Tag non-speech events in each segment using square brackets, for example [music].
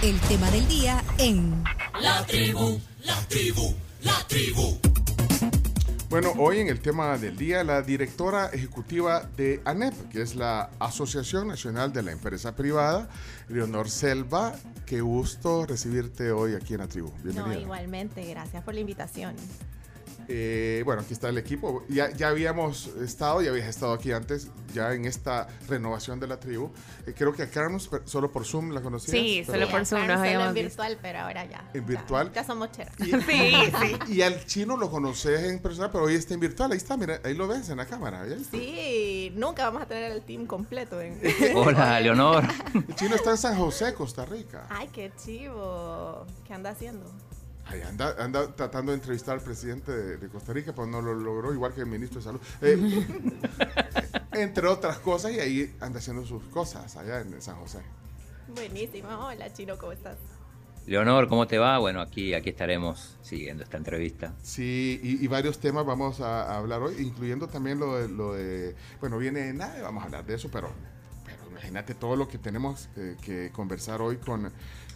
El tema del día en La tribu, la tribu, la tribu. Bueno, hoy en el tema del día, la directora ejecutiva de ANEP, que es la Asociación Nacional de la Empresa Privada, Leonor Selva, qué gusto recibirte hoy aquí en la tribu. Bienvenida. No, igualmente, gracias por la invitación. Eh, bueno, aquí está el equipo. Ya, ya habíamos estado, ya habías estado aquí antes, ya en esta renovación de la tribu. Eh, creo que a Carlos, solo por Zoom la conocías. Sí, pero- solo por Zoom nos Solo en habíamos visto. virtual, pero ahora ya. ¿En virtual? Ya, somos cheras. Y, [laughs] Sí, sí. y al chino lo conoces en persona, pero hoy está en virtual. Ahí está, mira, ahí lo ves en la cámara. Sí, nunca vamos a tener el team completo. En... [laughs] Hola, Leonor. El chino está en San José, Costa Rica. Ay, qué chivo. ¿Qué anda haciendo? Ahí anda, anda tratando de entrevistar al presidente de, de Costa Rica, pero no lo logró, igual que el ministro de Salud. Eh, [laughs] entre otras cosas, y ahí anda haciendo sus cosas allá en San José. Buenísimo. Hola, Chino, ¿cómo estás? Leonor, ¿cómo te va? Bueno, aquí, aquí estaremos siguiendo esta entrevista. Sí, y, y varios temas vamos a, a hablar hoy, incluyendo también lo de, lo de bueno, viene nada, vamos a hablar de eso, pero, pero imagínate todo lo que tenemos eh, que conversar hoy con,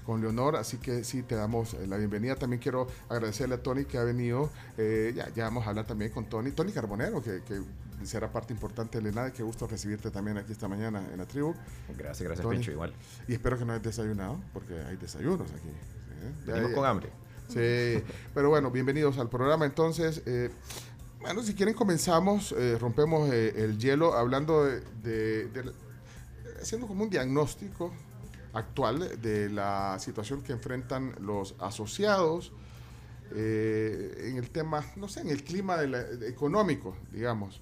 con Leonor, así que sí, te damos eh, la bienvenida. También quiero agradecerle a Tony que ha venido, eh, ya, ya vamos a hablar también con Tony, Tony Carbonero, que, que será parte importante de Lenade, qué gusto recibirte también aquí esta mañana en la tribu. Gracias, gracias, Tony. Pencho, igual. Y espero que no hayas desayunado, porque hay desayunos aquí. ¿eh? Venimos con hambre. Sí, pero bueno, bienvenidos al programa. Entonces, eh, bueno, si quieren comenzamos, eh, rompemos eh, el hielo hablando de, de- de haciendo como un diagnóstico actual de la situación que enfrentan los asociados eh, en el tema, no sé, en el clima de la- económico, digamos.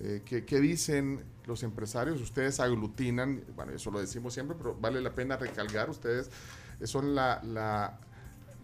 Eh, ¿qué, qué dicen los empresarios? Ustedes aglutinan, bueno, eso lo decimos siempre, pero vale la pena recalcar, ustedes son la,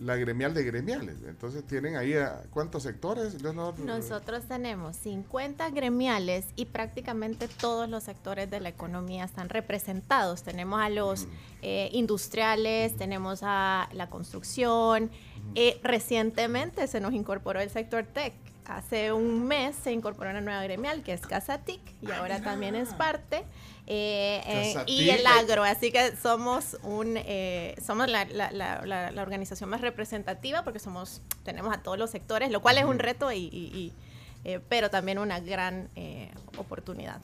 la gremial de gremiales. Entonces tienen ahí a cuántos sectores, Leonor? Nosotros tenemos 50 gremiales y prácticamente todos los sectores de la economía están representados. Tenemos a los eh, industriales, tenemos a la construcción. Eh, recientemente se nos incorporó el sector tech. Hace un mes se incorporó una nueva gremial que es Casatic y ahora también es parte. Eh, eh, y el agro, así que somos un eh, somos la, la- la- la- la organización más representativa porque somos tenemos a todos los sectores, lo cual es un reto y, y- y, pero también una gran oportunidad.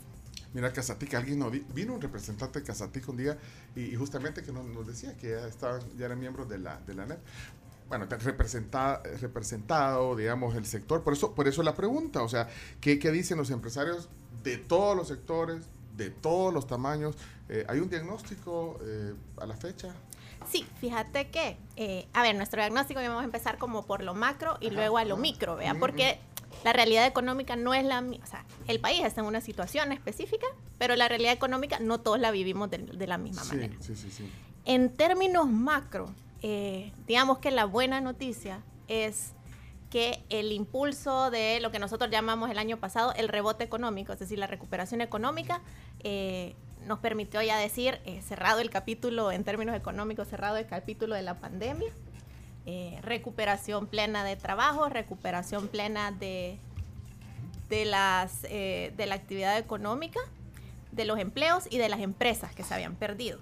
Mira, Casatic, alguien nos di- vino un representante de Casatic un día y, y justamente que nos, nos decía que ya, estaban, ya eran miembros de la, de la NEP. Bueno, representa, representado, digamos, el sector. Por eso, por eso la pregunta, o sea, ¿qué, qué dicen los empresarios de todos los sectores, de todos los tamaños? Eh, ¿Hay un diagnóstico eh, a la fecha? Sí, fíjate que, eh, a ver, nuestro diagnóstico vamos a empezar como por lo macro y luego a lo micro, ¿vea? Ujú. Porque la realidad económica no es la misma, o sea, el país está en una situación específica, pero la realidad económica no todos la vivimos de, de la misma Sí, manera. sí, sí, sí. En términos macro, eh, digamos que la buena noticia es que el impulso de lo que nosotros llamamos el año pasado el rebote económico, es decir, la recuperación económica, eh, nos permitió ya decir, eh, cerrado el capítulo en términos económicos, cerrado el capítulo de la pandemia, eh, recuperación plena de trabajo, recuperación plena de, de, las, de la actividad económica, de los empleos y de las empresas que se habían perdido.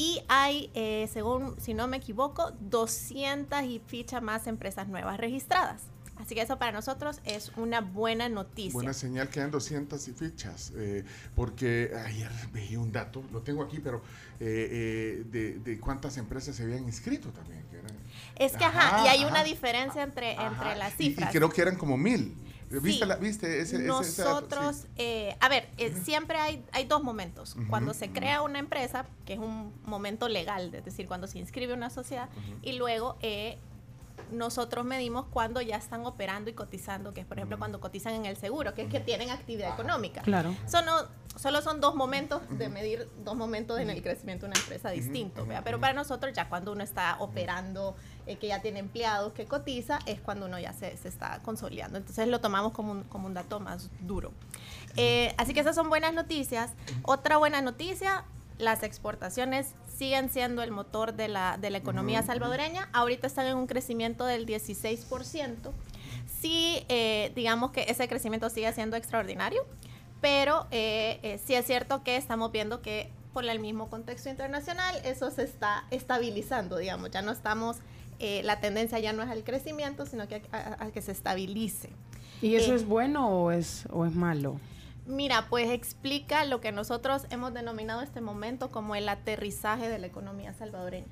Y hay, eh, según, si no me equivoco, 200 y ficha más empresas nuevas registradas. Así que eso para nosotros es una buena noticia. Buena señal que dan 200 y fichas, eh, porque ayer veía un dato, lo tengo aquí, pero eh, eh, de, de cuántas empresas se habían inscrito también. que eran- es que, ajá, Ajá, y hay ajá. una diferencia entre, Ajá, entre las y- cifras. Y, creo que eran como mil. ¿Viste, Sí. la- viste ese, ese- ese? Nosotros, Sí. eh, a ver, eh, siempre hay, hay dos momentos. Ujú, Cuando se crea una empresa, que es un momento legal, es decir, cuando se inscribe una sociedad, y luego eh, nosotros medimos cuando ya están operando y cotizando, que es por ejemplo cuando cotizan en el seguro, que es que tienen actividad económica. Claro. Eso no- solo son dos momentos de medir dos momentos en el crecimiento de una empresa distintos, ¿vea? pero para nosotros ya cuando uno está operando, eh, que ya tiene empleados, que cotiza, es cuando uno ya se, se está consolidando. Entonces lo tomamos como un, como un dato más duro. Eh, así que esas son buenas noticias. Otra buena noticia, las exportaciones siguen siendo el motor de la, de la economía salvadoreña. Ahorita están en un crecimiento del 16%. Sí, eh, digamos que ese crecimiento sigue siendo extraordinario, pero eh, eh, sí es cierto que estamos viendo que por el mismo contexto internacional, eso se está estabilizando, digamos, ya no estamos, eh, la tendencia ya no es al crecimiento, sino que a, que se estabilice. ¿Y eso eh, es bueno o es, o es malo? Mira, pues explica lo que nosotros hemos denominado este momento como el aterrizaje de la economía salvadoreña.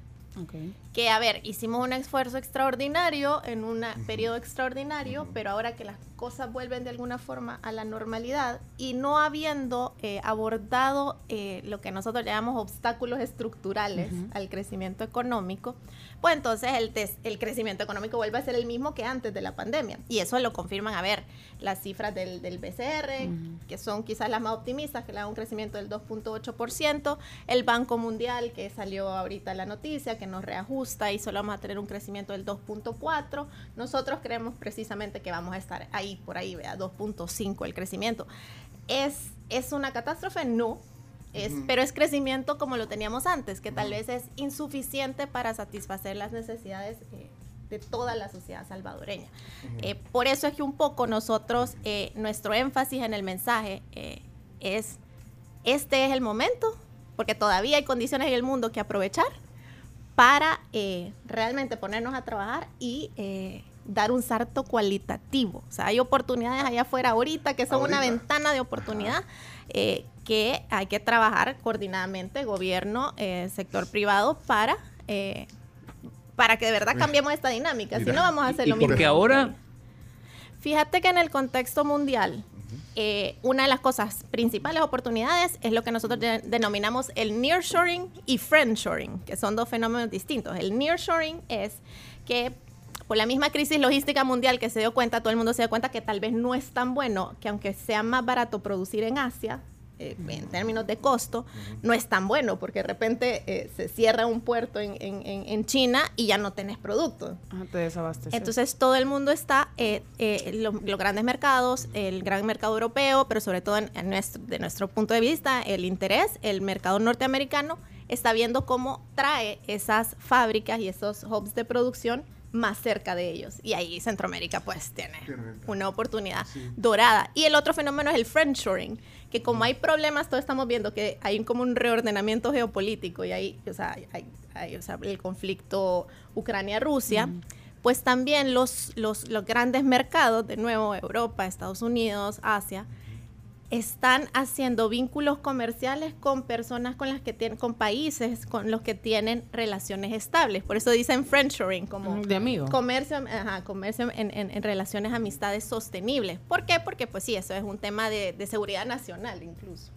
Que, a ver, hicimos un esfuerzo extraordinario en un periodo extraordinario, pero ahora que las cosas vuelven de alguna forma a la normalidad y no habiendo eh, abordado eh, lo que nosotros llamamos obstáculos estructurales al crecimiento económico, pues entonces el, el crecimiento económico vuelve a ser el mismo que antes de la pandemia. Y eso lo confirman, a ver, las cifras del, del BCR, que son quizás las más optimistas, que le dan un crecimiento del 2.8%, el Banco Mundial, que salió ahorita la noticia, que nos reajusta y solo vamos a tener un crecimiento del 2.4%. Nosotros creemos precisamente que vamos a estar ahí, por ahí, vea, 2.5% el crecimiento. ¿Es, ¿Es una catástrofe? No es, Pero es crecimiento como lo teníamos antes, que tal vez es insuficiente para satisfacer las necesidades eh, de toda la sociedad salvadoreña. Eh, por eso es que un poco nosotros, eh, nuestro énfasis en el mensaje es, este es el momento, porque todavía hay condiciones en el mundo que aprovechar para realmente ponernos a trabajar y dar un salto cualitativo. O sea, hay oportunidades allá afuera ahorita que son una ventana de oportunidad eh, que hay que trabajar coordinadamente, gobierno, eh, sector privado, para, eh, para que de verdad cambiemos esta dinámica. Si no, vamos a hacer lo mismo. Porque ahora... Fíjate que en el contexto mundial, una de las cosas principales oportunidades es lo que nosotros denominamos el nearshoring y friendshoring, que son dos fenómenos distintos. El nearshoring es que por la misma crisis logística mundial que se dio cuenta, todo el mundo se dio cuenta que tal vez no es tan bueno, que aunque sea más barato producir en Asia, eh, en términos de costo, no es tan bueno, porque de repente eh, se cierra un puerto en, en, China y ya no tenés producto. Ah, te desabasteces. Entonces todo el mundo está, eh, los grandes mercados, el gran mercado europeo, pero sobre todo en, nuestro, de nuestro punto de vista, el interés, el mercado norteamericano está viendo cómo trae esas fábricas y esos hubs de producción más cerca de ellos. Y ahí Centroamérica pues tiene una oportunidad dorada. Y el otro fenómeno es el friendshoring, que como hay problemas, todos estamos viendo que hay como un reordenamiento geopolítico y hay, o sea, hay, o sea, el conflicto Ucrania-Rusia. Pues también los, los, los grandes mercados, de nuevo Europa, Estados Unidos, Asia, están haciendo vínculos comerciales con personas con las que tienen, con países con los que tienen relaciones estables. Por eso dicen friendshoring, como de amigos. Comercio, ajá, comercio en, en, relaciones, amistades sostenibles. ¿Por qué? Porque pues sí, eso es un tema de, de seguridad nacional incluso.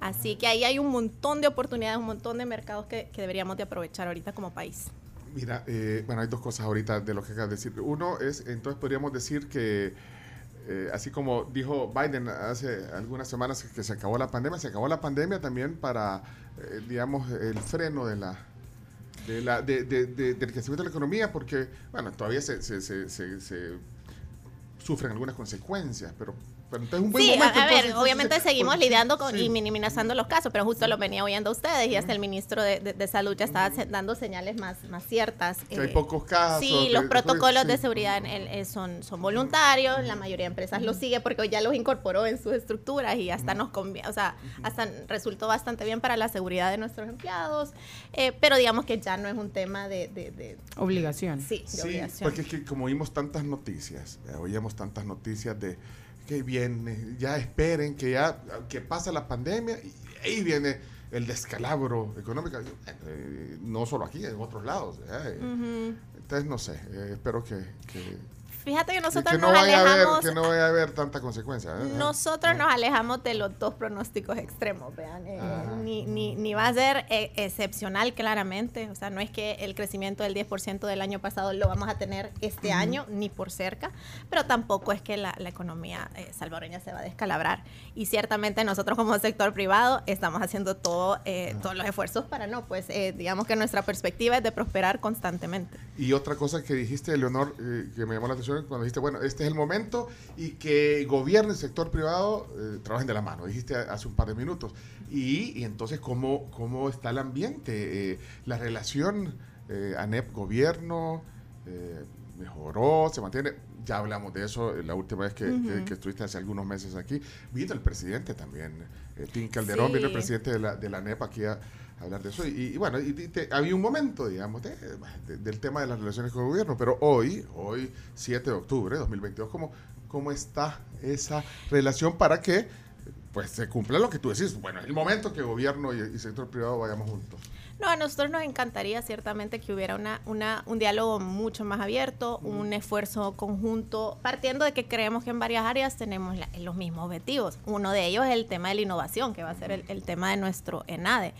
Así que ahí hay un montón de oportunidades, un montón de mercados que, que deberíamos de aprovechar ahorita como país. Mira, eh, bueno, hay dos cosas ahorita de lo que acabas de decir. Uno es, entonces podríamos decir que eh, así como dijo Biden hace algunas semanas que se acabó la pandemia, se acabó la pandemia también para, eh, digamos, el freno de la, de la de, del crecimiento de la economía, porque, bueno, todavía se, se, se, se sufren algunas consecuencias, pero sí, a, ver, obviamente seguimos lidiando con, y minimizando los casos, pero justo lo venía oyendo a ustedes y hasta el ministro de, Salud ya estaba dando señales más, más ciertas. Que hay eh, pocos casos. Sí, los protocolos de seguridad eh, son, son voluntarios, la mayoría de empresas los sigue porque ya los incorporó en sus estructuras y hasta nos conviene, o sea, hasta resultó bastante bien para la seguridad de nuestros empleados, eh, pero digamos que ya no es un tema de... obligación. Sí, de obligación. Porque es que como oímos tantas noticias, oíamos tantas noticias de que viene, ya esperen que ya que pasa la pandemia y ahí viene el descalabro económico, eh, no solo aquí, en otros lados. Eh. Entonces, no sé, eh, espero que, Fíjate que nosotros nos alejamos. que no vaya a haber tanta consecuencia. ¿eh? Nosotros nos alejamos de los dos pronósticos extremos, vean. Eh, ni, ni, ni, va a ser eh, excepcional, claramente. O sea, no es que el crecimiento del 10% del año pasado lo vamos a tener este año, ni por cerca, pero tampoco es que la, la economía salvadoreña se va a descalabrar. Y ciertamente nosotros, como sector privado, estamos haciendo todo, todos los esfuerzos para no, pues, digamos que nuestra perspectiva es de prosperar constantemente. Y otra cosa que dijiste, Leonor, que me llamó la atención cuando dijiste, bueno, este es el momento y que gobierno y sector privado eh, trabajen de la mano, dijiste hace un par de minutos. Y, entonces, ¿cómo, ¿cómo está el ambiente? Eh, la relación eh, ANEP-gobierno, mejoró, se mantiene. Ya hablamos de eso la última vez que, que- que estuviste hace algunos meses aquí. Vino el presidente también, eh, Tim Calderón, Sí. vino el presidente de la, de la NEP aquí a hablar de eso. Y, y bueno, y, te- había un momento, digamos, de- de- del tema de las relaciones con el gobierno, pero hoy, hoy 7 de octubre de 2022, ¿cómo, ¿cómo está esa relación para que pues se cumpla lo que tú decís? Bueno, es el momento que gobierno y, y sector privado vayamos juntos. No, a nosotros nos encantaría ciertamente que hubiera una, una, un diálogo mucho más abierto, un esfuerzo conjunto, partiendo de que creemos que en varias áreas tenemos la- los mismos objetivos. Uno de ellos es el tema de la innovación, que va a ser el, el tema de nuestro ENADE.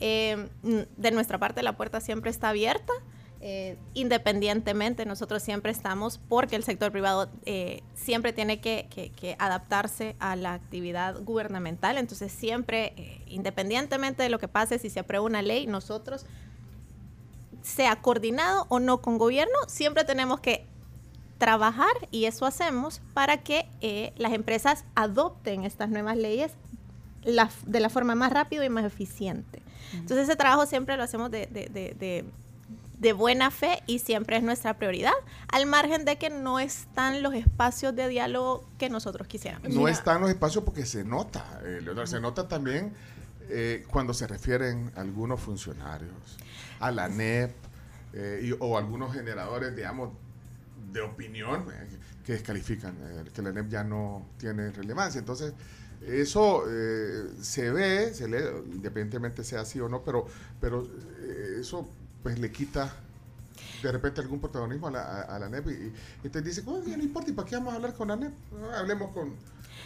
Eh, de nuestra parte la puerta siempre está abierta. eh, independientemente, nosotros siempre estamos, porque el sector privado eh, siempre tiene que adaptarse a la actividad gubernamental, entonces siempre, eh, independientemente de lo que pase, si se aprueba una ley, nosotros, sea coordinado o no con gobierno, siempre tenemos que trabajar, y eso hacemos, para que eh, las empresas adopten estas nuevas leyes la- de la forma más rápida y más eficiente. Entonces ese trabajo siempre lo hacemos de, de- de- de- de buena fe y siempre es nuestra prioridad, al margen de que no están los espacios de diálogo que nosotros quisiéramos. No Mira, están los espacios porque se nota, eh, Leonardo, se nota también eh, cuando se refieren a algunos funcionarios, a la NEP eh, y- o algunos generadores, digamos, de opinión eh, que descalifican, eh, que la NEP ya no tiene relevancia. Entonces, eso eh, se ve, se lee, independientemente sea así o no, pero, pero eh, eso pues le quita de repente algún protagonismo a la, a, a la NEP y, y te dice, "Oh, ya no importa, ¿y para qué vamos a hablar con la NEP? No, hablemos con,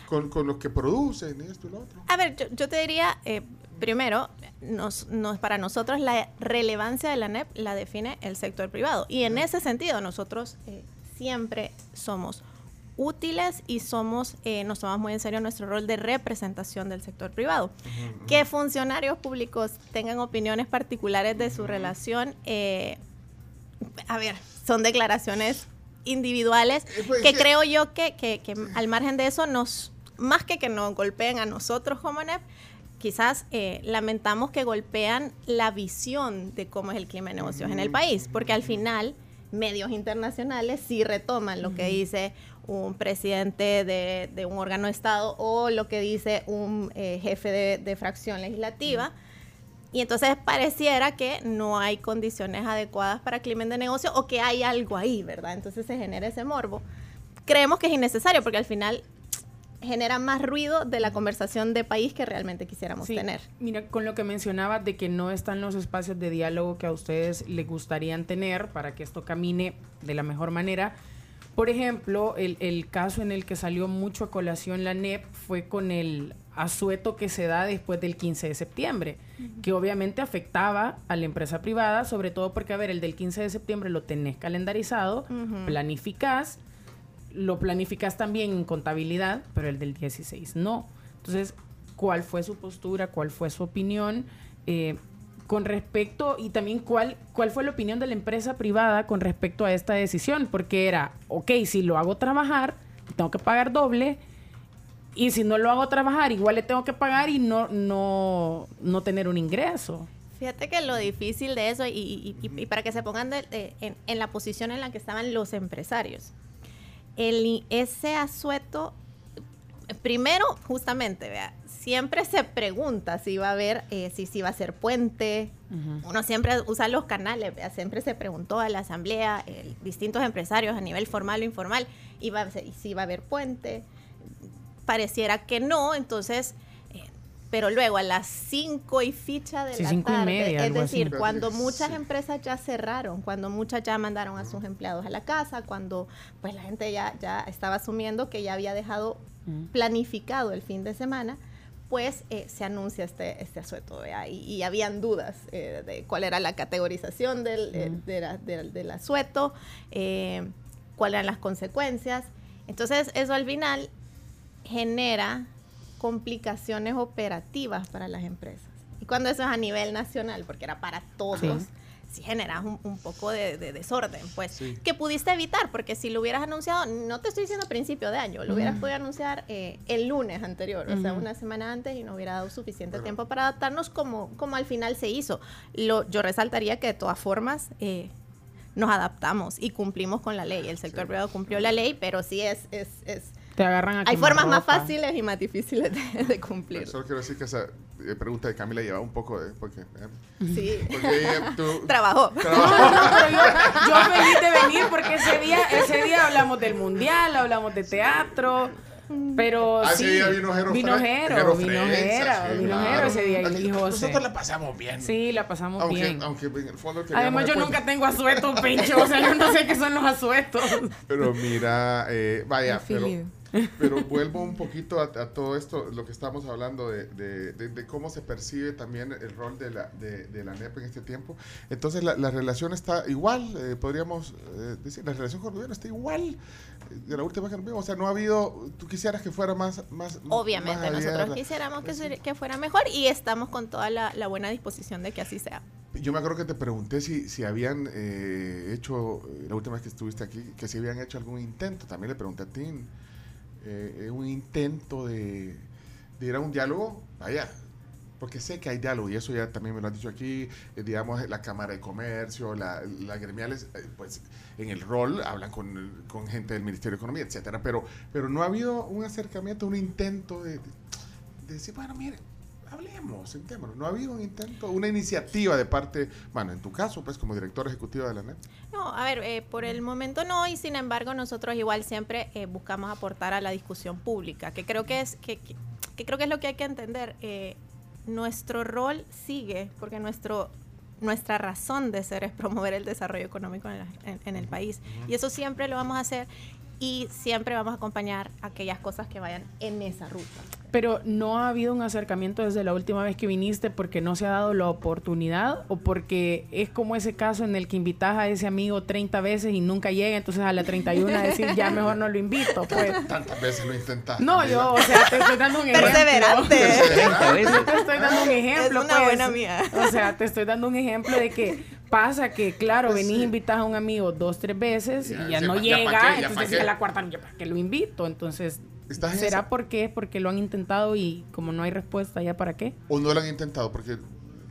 con, con los que producen esto y lo otro. A ver, yo, yo te diría, eh, primero, nos, nos- para nosotros la relevancia de la NEP la define el sector privado. Y en ese sentido, nosotros eh, siempre somos útiles y somos, eh, nos tomamos muy en serio nuestro rol de representación del sector privado. Que funcionarios públicos tengan opiniones particulares de su relación, eh, a ver, son declaraciones individuales Eh, pues, que que- creo yo que, que- que al margen de eso nos más que que nos golpeen a nosotros como NEP quizás eh, lamentamos que golpean la visión de cómo es el clima de negocios en el país porque al final medios internacionales sí retoman lo que dice un presidente de, de un órgano de Estado o lo que dice un eh, jefe de, de fracción legislativa. Y entonces pareciera que no hay condiciones adecuadas para clima de negocio o que hay algo ahí, ¿verdad? Entonces se genera ese morbo. Creemos que es innecesario porque al final genera más ruido de la conversación de país que realmente quisiéramos Sí, tener. Mira, con lo que mencionaba de que no están los espacios de diálogo que a ustedes les gustarían tener para que esto camine de la mejor manera. Por ejemplo, el, el caso en el que salió mucho a colación la NEP fue con el asueto que se da después del 15 de septiembre, que obviamente afectaba a la empresa privada, sobre todo porque, a ver, el del 15 de septiembre lo tenés calendarizado, planificás, lo planificas también en contabilidad, pero el del 16 no. Entonces, ¿cuál fue su postura? ¿Cuál fue su opinión? Eh, con respecto, y también cuál, cuál fue la opinión de la empresa privada con respecto a esta decisión, porque era, ok, si lo hago trabajar, tengo que pagar doble, y si no lo hago trabajar, igual le tengo que pagar y no, no, no tener un ingreso. Fíjate que lo difícil de eso, y, y- y- y para que se pongan en, en la posición en la que estaban los empresarios, el, ese asueto, primero, justamente, vea, siempre se pregunta si va a haber, eh, si, si va a ser puente. Uno siempre usa los canales, siempre se preguntó a la asamblea, eh, distintos empresarios a nivel formal o informal, y va a ser- si va a haber puente. Pareciera que no, entonces eh, pero luego a las 5 y ficha de Sí, la cinco y tarde, media, es así. decir, cuando Sí. muchas empresas ya cerraron, cuando muchas ya mandaron a sus empleados a la casa, cuando pues la gente ya, ya estaba asumiendo que ya había dejado planificado el fin de semana, pues eh, se anuncia este, este asueto. Y, y habían dudas eh, de cuál era la categorización del, eh, de la- del- del asueto, eh, cuáles eran las consecuencias. Entonces, eso al final genera complicaciones operativas para las empresas. Y cuando eso es a nivel nacional, porque era para todos, Sí. Sí, generas un, un poco de, de desorden, pues, Sí. que pudiste evitar, porque si lo hubieras anunciado, no te estoy diciendo a principio de año, lo hubieras podido anunciar eh, el lunes anterior, o sea, Ujú. una semana antes y no hubiera dado suficiente Bueno. tiempo para adaptarnos como, como al final se hizo. Lo, yo resaltaría que de todas formas... eh, nos adaptamos y cumplimos con la ley. El sector privado cumplió la ley, pero sí es... es, es Te agarran a hay formas más fáciles y más difíciles de, de cumplir. Solo quiero decir que esa eh, pregunta de Camila llevaba un poco de... Porque, eh, Sí. porque ella- tú- [laughs] Trabajó. No, no, yo, feliz de venir porque ese día, ese día hablamos del mundial, hablamos de teatro, pero Ah, ese sí, día vino Jero Vinojero, Jero Vinojero, Vinojero claro. ese día y José. Nosotros la pasamos bien. Sí, la pasamos aunque, bien. aunque en el fondo Además yo nunca tengo asuetos, Pencho, o sea, yo no sé qué son los asuetos. Pero mira, eh, vaya, Ay, pero. Pero vuelvo un poquito a, a todo esto, lo que estamos hablando de, de- de- de cómo se percibe también el rol de la, de, de la NEP en este tiempo. Entonces la, la relación está igual, eh, podríamos eh, decir, la relación con el gobierno está igual eh, de la última vez que nos vimos. O sea, no ha habido, tú quisieras que fuera más... más Obviamente, más nosotros abierta. quisiéramos que, fuera mejor y estamos con toda la, la buena disposición de que así sea. Yo me acuerdo que te pregunté si, si habían eh, hecho, eh, la última vez que estuviste aquí, que si habían hecho algún intento. También le pregunté a Tim, eh, un intento de, de ir a un diálogo. Vaya, porque sé que hay diálogo y eso ya también me lo han dicho aquí. eh, digamos, la Cámara de Comercio, la, las gremiales, eh, pues en el rol hablan con, con gente del Ministerio de Economía, etcétera. Pero, pero no ha habido un acercamiento, un intento de decir, bueno, mire, hablemos, sentémonos. No ha habido un intento, una iniciativa de parte, bueno, en tu caso, pues como director ejecutivo de la NET. No, a ver, eh, por el momento no, y sin embargo nosotros igual siempre eh, buscamos aportar a la discusión pública, que creo que es, que, que- que creo que es lo que hay que entender. Eh, nuestro rol sigue, porque nuestro nuestra razón de ser es promover el desarrollo económico en, la- en- en el país. Y eso siempre lo vamos a hacer y siempre vamos a acompañar aquellas cosas que vayan en esa ruta. Pero no ha habido un acercamiento desde la última vez que viniste porque no se ha dado la oportunidad o porque es como ese caso en el que invitas a ese amigo 30 veces y nunca llega, entonces a la 31 [laughs] decir ya mejor no lo invito, pues. Tantas veces lo intentaste. No, yo, o sea, te estoy dando un ejemplo. Perseverante. Yo [laughs] te estoy dando un ejemplo. Es una pues. buena amiga. O sea, te estoy dando un ejemplo de que pasa que, claro, Pues venís sí. a invitar a un amigo dos, tres veces Ya, y ya sí, no ya llega, qué, ya entonces a la cuarta, ya para qué lo invito. Entonces, ¿Estás en ¿será esa? porque es porque lo han intentado y como no hay respuesta, ya para qué? O no lo han intentado, porque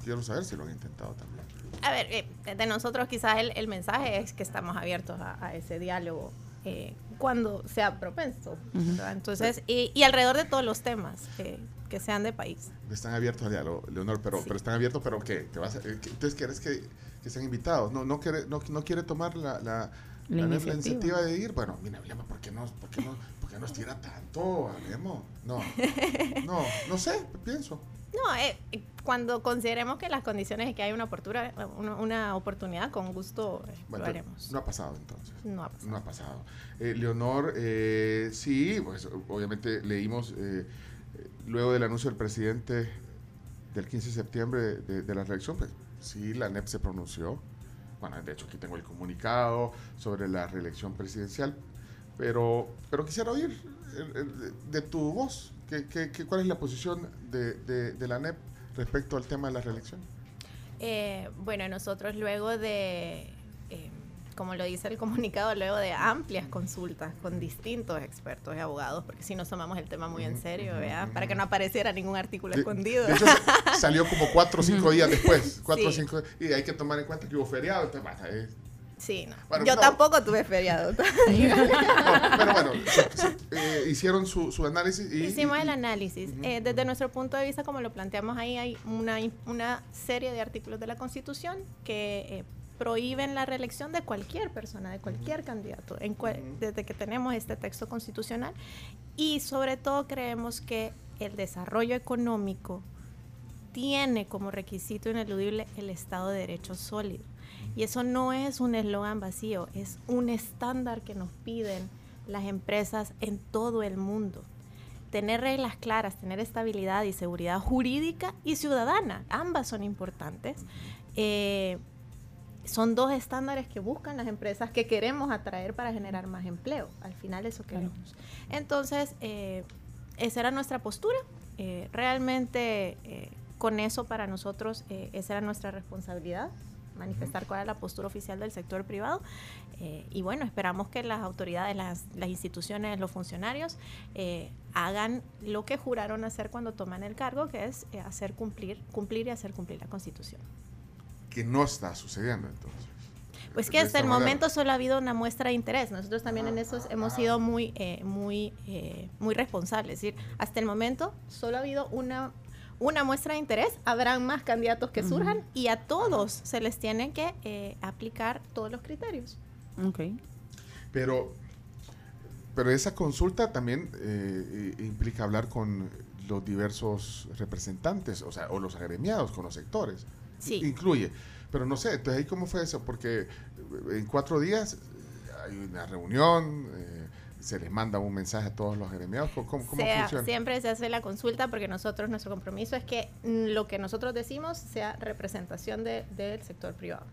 quiero saber si lo han intentado también. A ver, eh, de nosotros quizás el, el mensaje es que estamos abiertos a, a ese diálogo eh, cuando sea propenso. ¿verdad? Entonces, y, y alrededor de todos los temas eh, que sean de país. Están abiertos al diálogo, Leonor, pero, Sí. pero están abiertos, pero ¿qué? ¿Te vas a- eh, ¿qué- entonces, ¿quieres que, que sean invitados? ¿No, no, quiere, no, no quiere tomar la, la, La iniciativa. iniciativa de ir? Bueno, mira, hablemos, ¿por qué, no, por, qué no, ¿por qué nos tira tanto? Hablemos. No, [laughs] no, no sé, pienso. No, eh, eh, cuando consideremos que las condiciones de que hay una, oportuna- una, una oportunidad, con gusto eh, Bueno, lo haremos. no ha pasado entonces. No ha pasado. No ha pasado. Eh, Leonor, eh, sí, pues obviamente leímos eh, eh, luego del anuncio del presidente del 15 de septiembre de, de la reelección, pues sí, la NEP se pronunció. Bueno, de hecho aquí tengo el comunicado sobre la reelección presidencial, pero, pero quisiera oír eh, eh, de, tu voz, ¿qué, cuál es la posición de, de- la NEP respecto al tema de la reelección? Eh, bueno, nosotros luego de, como lo dice el [laughs] comunicado, luego de amplias consultas con distintos expertos y abogados, porque si nos tomamos el tema muy en serio, ¿verdad? Para que no apareciera ningún artículo De- escondido. De hecho, [laughs] salió como cuatro o cinco días después. Cuatro o Sí. cinco Y hay que tomar en cuenta que hubo feriado. Entonces, basta, eh. Sí, no. Bueno, Yo no. tampoco tuve feriado. [laughs] No, pero bueno, eh, hicieron su, su análisis y. Hicimos y- el análisis. Eh, desde nuestro punto de vista, como lo planteamos ahí, hay una, una serie de artículos de la Constitución que eh, prohíben la reelección de cualquier persona, de cualquier candidato, en desde que tenemos este texto constitucional. Y sobre todo creemos que el desarrollo económico tiene como requisito ineludible el Estado de Derecho sólido. Y eso no es un eslogan vacío, es un estándar que nos piden las empresas en todo el mundo. Tener reglas claras, tener estabilidad y seguridad jurídica y ciudadana, ambas son importantes. Eh, son dos estándares que buscan las empresas que queremos atraer para generar más empleo. Al final eso Claro. queremos. Entonces, eh, esa era nuestra postura. Eh, realmente eh, con eso para nosotros esa era nuestra responsabilidad, manifestar cuál era la postura oficial del sector privado. Y bueno, esperamos que las autoridades, las, las instituciones, los funcionarios hagan lo que juraron hacer cuando toman el cargo, que es hacer cumplir, cumplir y hacer cumplir la Constitución. Que no está sucediendo entonces. Pues que hasta el manera. momento solo ha habido una muestra de interés. Nosotros también en Ah, eso hemos ah. sido muy, eh, muy, eh, muy responsables. Es decir, hasta el momento solo ha habido una, una muestra de interés. Habrán más candidatos que surjan y a todos se les tienen que eh, aplicar todos los criterios. Ok. Pero, pero esa consulta también eh, implica hablar con los diversos representantes, o sea, o los agremiados, con los sectores. Sí. Incluye. Pero no sé, entonces ahí cómo fue eso, porque eh, en cuatro días hay una reunión, eh, se les manda un mensaje a todos los agremiados, ¿cómo, cómo Sea- funciona? siempre se hace la consulta porque nosotros, nuestro compromiso es que mm, lo que nosotros decimos sea representación de- del sector privado.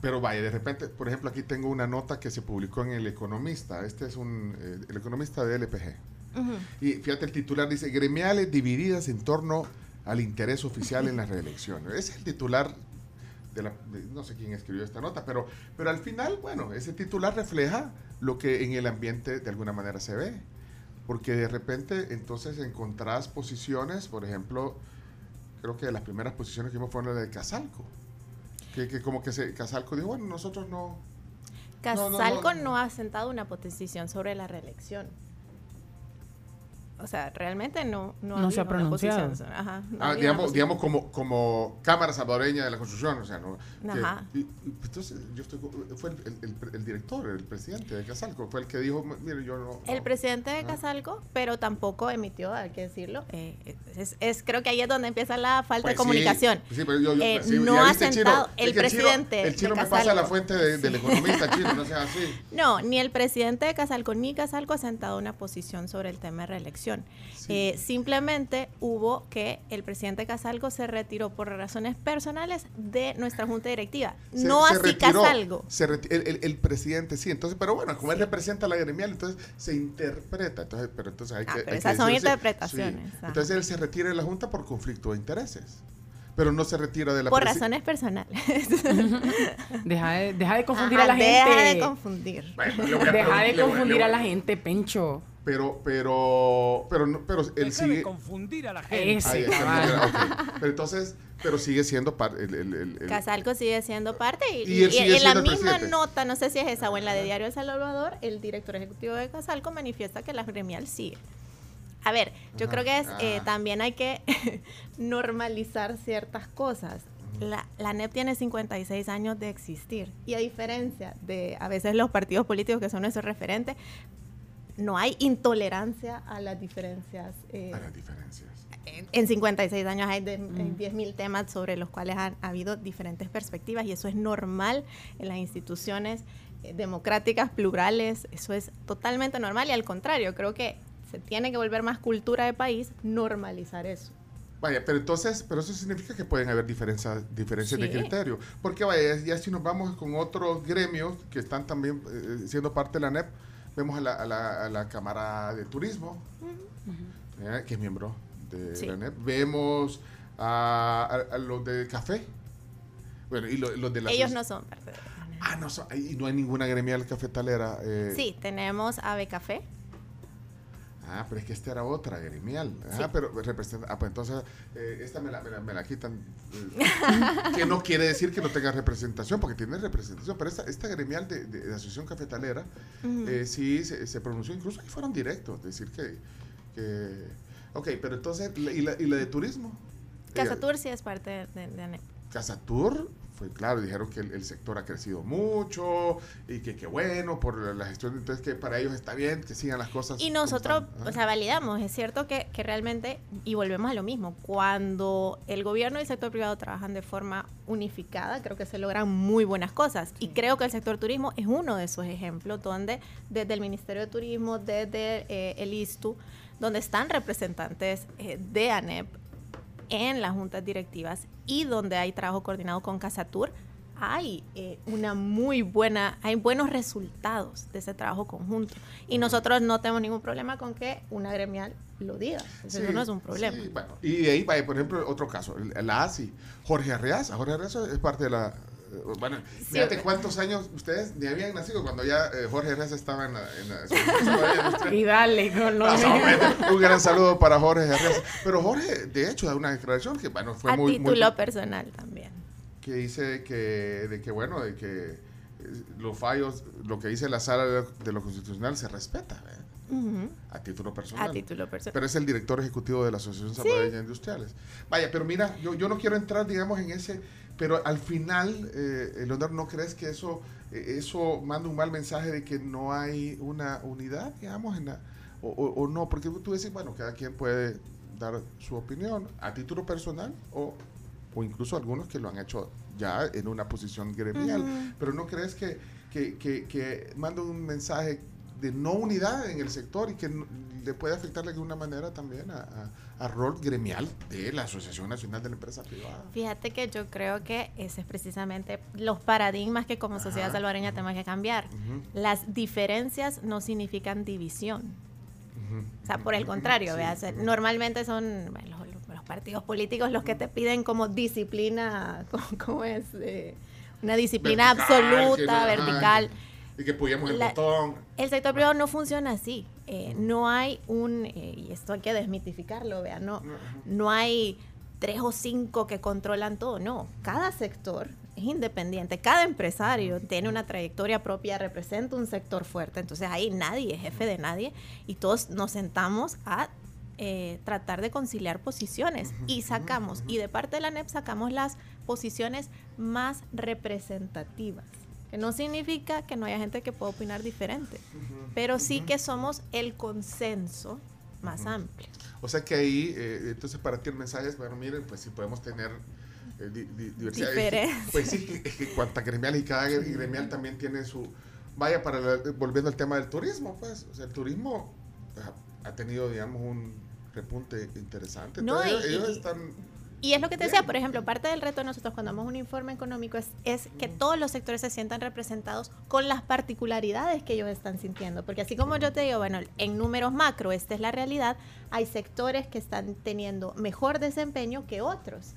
Pero vaya, de repente, por ejemplo, aquí tengo una nota que se publicó en El Economista. Este es un, eh, El Economista de LPG. Y fíjate, el titular dice, gremiales divididas en torno al interés oficial en la reelección. Ese es el titular de la, no sé quién escribió esta nota, pero, pero al final, bueno, ese titular refleja lo que en el ambiente de alguna manera se ve. Porque de repente entonces encontrás posiciones, por ejemplo, creo que las primeras posiciones que vimos fueron las de Casalco. Que, que como que se, Casalco dijo, bueno, nosotros no... No, no, Casalco no, no, no. ha sentado una posición sobre la reelección. O sea, realmente no, no, No se ha pronunciado. posición. Ajá, no Ah, digamos, digamos como, como Cámara Salvadoreña de la Construcción, o sea, ¿no? Que- Ajá. y- y, pues, entonces, yo estoy, fue el, el- el- el director, el presidente de Casalco, fue el que dijo, mire, yo no... El no". presidente de Ah. Casalco, pero tampoco emitió, hay que decirlo. eh, es, es- creo que ahí es donde empieza la falta Pues de comunicación. Sí, sí, pero yo, yo- Eh, sí, no ha sentado el que presidente Chino, el chino de me pasa la Casalco. fuente de- del economista chino, no sea así. [laughs] No, ni el presidente de Casalco ni Casalco ha sentado una posición sobre el tema de reelección. Eh, simplemente hubo que el presidente de Casalco se retiró por razones personales de nuestra junta directiva. Se- no se así retiró, Casalco. se el, el- el presidente, sí, entonces, pero bueno, como él representa a la gremial, entonces se interpreta, entonces, pero entonces hay Ah, que... pero hay esas que son interpretaciones, sí. Entonces él se retira de la Junta por conflicto de intereses, pero no se retira de la Por razones personales. [laughs] Deja de, deja de confundir Ajá, a la deja gente. de confundir. Bueno, le voy a Deja de voy- confundir a la gente, Pencho. Pero, pero, pero, no- pero él Deja de sigue... confundir a la gente. Ese, Ahí está. Pero entonces, pero sigue siendo parte... El, el- el- el- Casalco sigue siendo parte y, Y él y- sigue y en la misma presidente. nota, no sé si es esa o en la de Diario El Salvador, el director ejecutivo de Casalco manifiesta que la gremial sigue. A ver, yo creo que es, eh, también hay que [laughs] normalizar ciertas cosas. La, la NEP tiene 56 años de existir y a diferencia de a veces los partidos políticos que son nuestros referentes, no hay intolerancia a las diferencias. eh, a las diferencias. en, en 56 años hay, de, hay 10.000 temas sobre los cuales han habido diferentes perspectivas y eso es normal en las instituciones eh, democráticas plurales, eso es totalmente normal y al contrario, creo que se tiene que volver más cultura de país, normalizar eso. Vaya, pero entonces, pero eso significa que pueden haber diferencias, diferencias de Sí. criterio. Porque vaya, ya si nos vamos con otros gremios que están también eh, siendo parte de la NEP, vemos a la, a la, a la Cámara de Turismo, eh, que es miembro de Sí. la NEP. Vemos a, a- los de café. Bueno, y lo- los de la Ellos no son parte de Ah, no, son- y no hay ninguna gremial cafetalera. eh, Sí, tenemos Ave Café, Ah, pero es que esta era otra gremial. Ah, Sí. pero representa. Ah, pues entonces, eh, esta me la, me la- me la quitan. eh, [laughs] que no quiere decir que no tenga representación, porque tiene representación. Pero esta, esta gremial de, de- Asociación Cafetalera, eh, sí se, se pronunció, incluso ahí fueron directos, decir que. que ok, pero entonces, ¿y la, y la de turismo? Casa Eh, sí es parte de, de- de ANEP. Casa Tour, fue claro, dijeron que el, el sector ha crecido mucho y que qué bueno por la gestión, entonces que para ellos está bien que sigan las cosas. Y nosotros, o sea, validamos, es cierto que, que realmente, y volvemos a lo mismo, cuando el gobierno y el sector privado trabajan de forma unificada, creo que se logran muy buenas cosas. Y creo que el sector turismo es uno de esos ejemplos donde desde el Ministerio de Turismo, desde eh, el ISTU, donde están representantes eh, de ANEP en las juntas directivas y donde hay trabajo coordinado con Casatur, hay eh, una muy buena, hay buenos resultados de ese trabajo conjunto. Y nosotros no tenemos ningún problema con que una gremial lo diga. Eso Sí, no es un problema. sí, bueno, y de ahí, por ejemplo, otro caso, la ASI, Jorge Arreaza. Jorge Arreaza es parte de la... eh, Bueno, fíjate cuántos años ustedes ni habían nacido cuando ya eh, Jorge Arreaza estaba en la... En la. [laughs] Y dale con. No, bueno, un gran saludo para Jorge Arreaza. Pero Jorge, de hecho, da una declaración que, bueno, fue a muy... muy- título personal también. que dice que, de que bueno, de que eh, los fallos, lo que dice la sala de, de lo constitucional se respeta. Ujú. a título personal. A título personal. Pero es el director ejecutivo de la Asociación Salvadoreña de Industriales. Vaya, pero mira, yo, yo no quiero entrar, digamos, en ese, pero al final, eh, Leonardo, ¿no crees que eso, eh, eso manda un mal mensaje de que no hay una unidad, digamos, en la, o, o- o no? Porque tú dices, bueno, cada quien puede dar su opinión a título personal o, o incluso algunos que lo han hecho ya en una posición gremial. Pero ¿no crees que, que, que, que manda un mensaje de no unidad en el sector y que le puede afectar de alguna manera también a, a- a rol gremial de la Asociación Nacional de la Empresa Privada? Fíjate que yo creo que ese es precisamente los paradigmas que como sociedad salvadoreña tenemos que cambiar. Las diferencias no significan división. O sea, por el contrario, Sí, normalmente son bueno, los, los partidos políticos los que te piden como disciplina, [laughs] ¿cómo, cómo es? Eh, una disciplina Vertical, absoluta, vertical. ajá, Y que apoyemos el La- botón. El sector privado no funciona así. Eh, no hay un, eh, y esto hay que desmitificarlo, vean, no, no hay tres o cinco que controlan todo, no. Cada sector es independiente, cada empresario tiene una trayectoria propia, representa un sector fuerte, entonces ahí nadie es jefe de nadie y todos nos sentamos a eh, tratar de conciliar posiciones y sacamos, y de parte de la NEP sacamos las posiciones más representativas, que no significa que no haya gente que pueda opinar diferente, pero sí que somos el consenso más amplio. O sea que ahí, eh, entonces para ti el mensaje es, bueno, miren, pues si podemos tener eh, di- di- diversidad. Diferencias. Pues sí, que- es que cuanta gremial y cada gremial también tiene su... Vaya, para la- volviendo al tema del turismo, pues, o sea, el turismo ha, ha tenido, digamos, un repunte interesante. No, Entonces, y- ellos, están... Y es lo que te decía, por ejemplo, parte del reto de nosotros cuando damos un informe económico es, es que todos los sectores se sientan representados con las particularidades que ellos están sintiendo. Porque así como yo te digo, bueno, en números macro, esta es la realidad, hay sectores que están teniendo mejor desempeño que otros.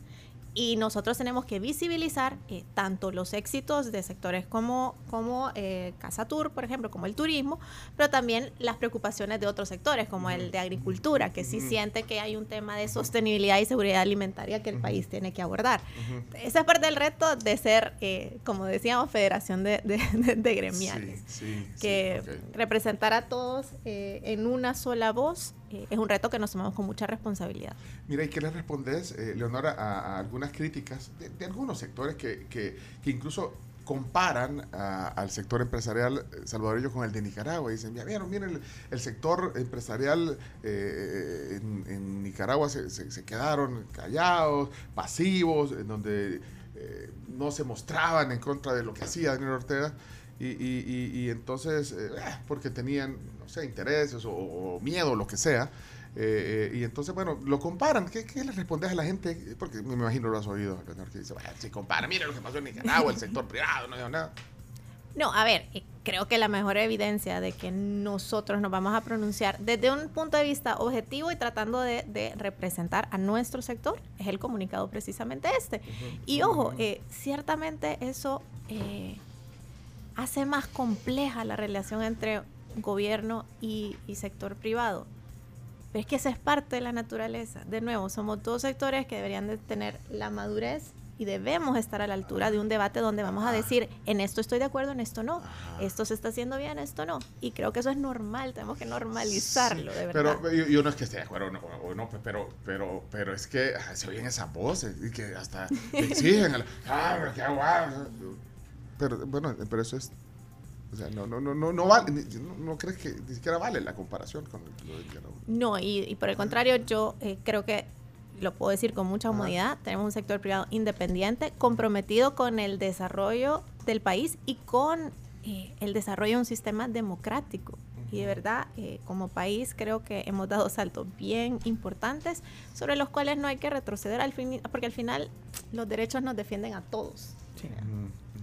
Y nosotros tenemos que visibilizar eh, tanto los éxitos de sectores como, como eh, Casa Tour, por ejemplo, como el turismo, pero también las preocupaciones de otros sectores, como el de agricultura, que sí siente que hay un tema de sostenibilidad y seguridad alimentaria que el país tiene que abordar. Esa es parte del reto de ser, eh, como decíamos, federación de, de- de- de gremiales. Sí, sí, que sí, ok. representar a todos eh, en una sola voz eh, es un reto que nos tomamos con mucha responsabilidad. Mira, ¿y qué le respondes, eh, Leonora, a, algunas críticas de, algunos sectores que, que, incluso comparan al sector empresarial eh, salvadoreño con el de Nicaragua? Y dicen, ya vieron, miren, el, sector empresarial eh, en, Nicaragua se, se- quedaron callados, pasivos, en donde no se mostraban en contra de lo que hacía Daniel Ortega. Y, y- y- y entonces, eh, porque tenían, no sé, intereses o, o miedo, lo que sea, eh, eh, y entonces, bueno, lo comparan. ¿Qué, qué le respondes a la gente? Porque me imagino lo has oído, Leonor, que dice, bueno, si compara, mira lo que pasó en Nicaragua, el sector privado, no digo nada. No, a ver, eh, creo que la mejor evidencia de que nosotros nos vamos a pronunciar desde un punto de vista objetivo y tratando de, de representar a nuestro sector es el comunicado precisamente este. Y ojo, eh, ciertamente eso eh, hace más compleja la relación entre gobierno y, y sector privado. Pero es que esa es parte de la naturaleza. De nuevo, somos dos sectores que deberían de tener la madurez y debemos estar a la altura de un debate donde vamos a decir, en esto estoy de acuerdo, en esto no. Esto se está haciendo bien, esto no. Y creo que eso es normal, tenemos que normalizarlo, de verdad. Pero yo, yo no es que esté de acuerdo o no, o no, pero, pero, pero es que ah, se oyen esas voces y que hasta exigen. [laughs] ah, pero qué aguado. Pero bueno, pero eso es. O sea, no, no, no, no, no vale. ni- No, no crees que ni siquiera vale la comparación con lo de. No, y, y por el contrario, yo eh, creo que lo puedo decir con mucha humildad, tenemos un sector privado independiente, comprometido con el desarrollo del país y con eh, el desarrollo de un sistema democrático. Y de verdad, eh, como país, creo que hemos dado saltos bien importantes sobre los cuales no hay que retroceder, al fin, porque al final los derechos nos defienden a todos.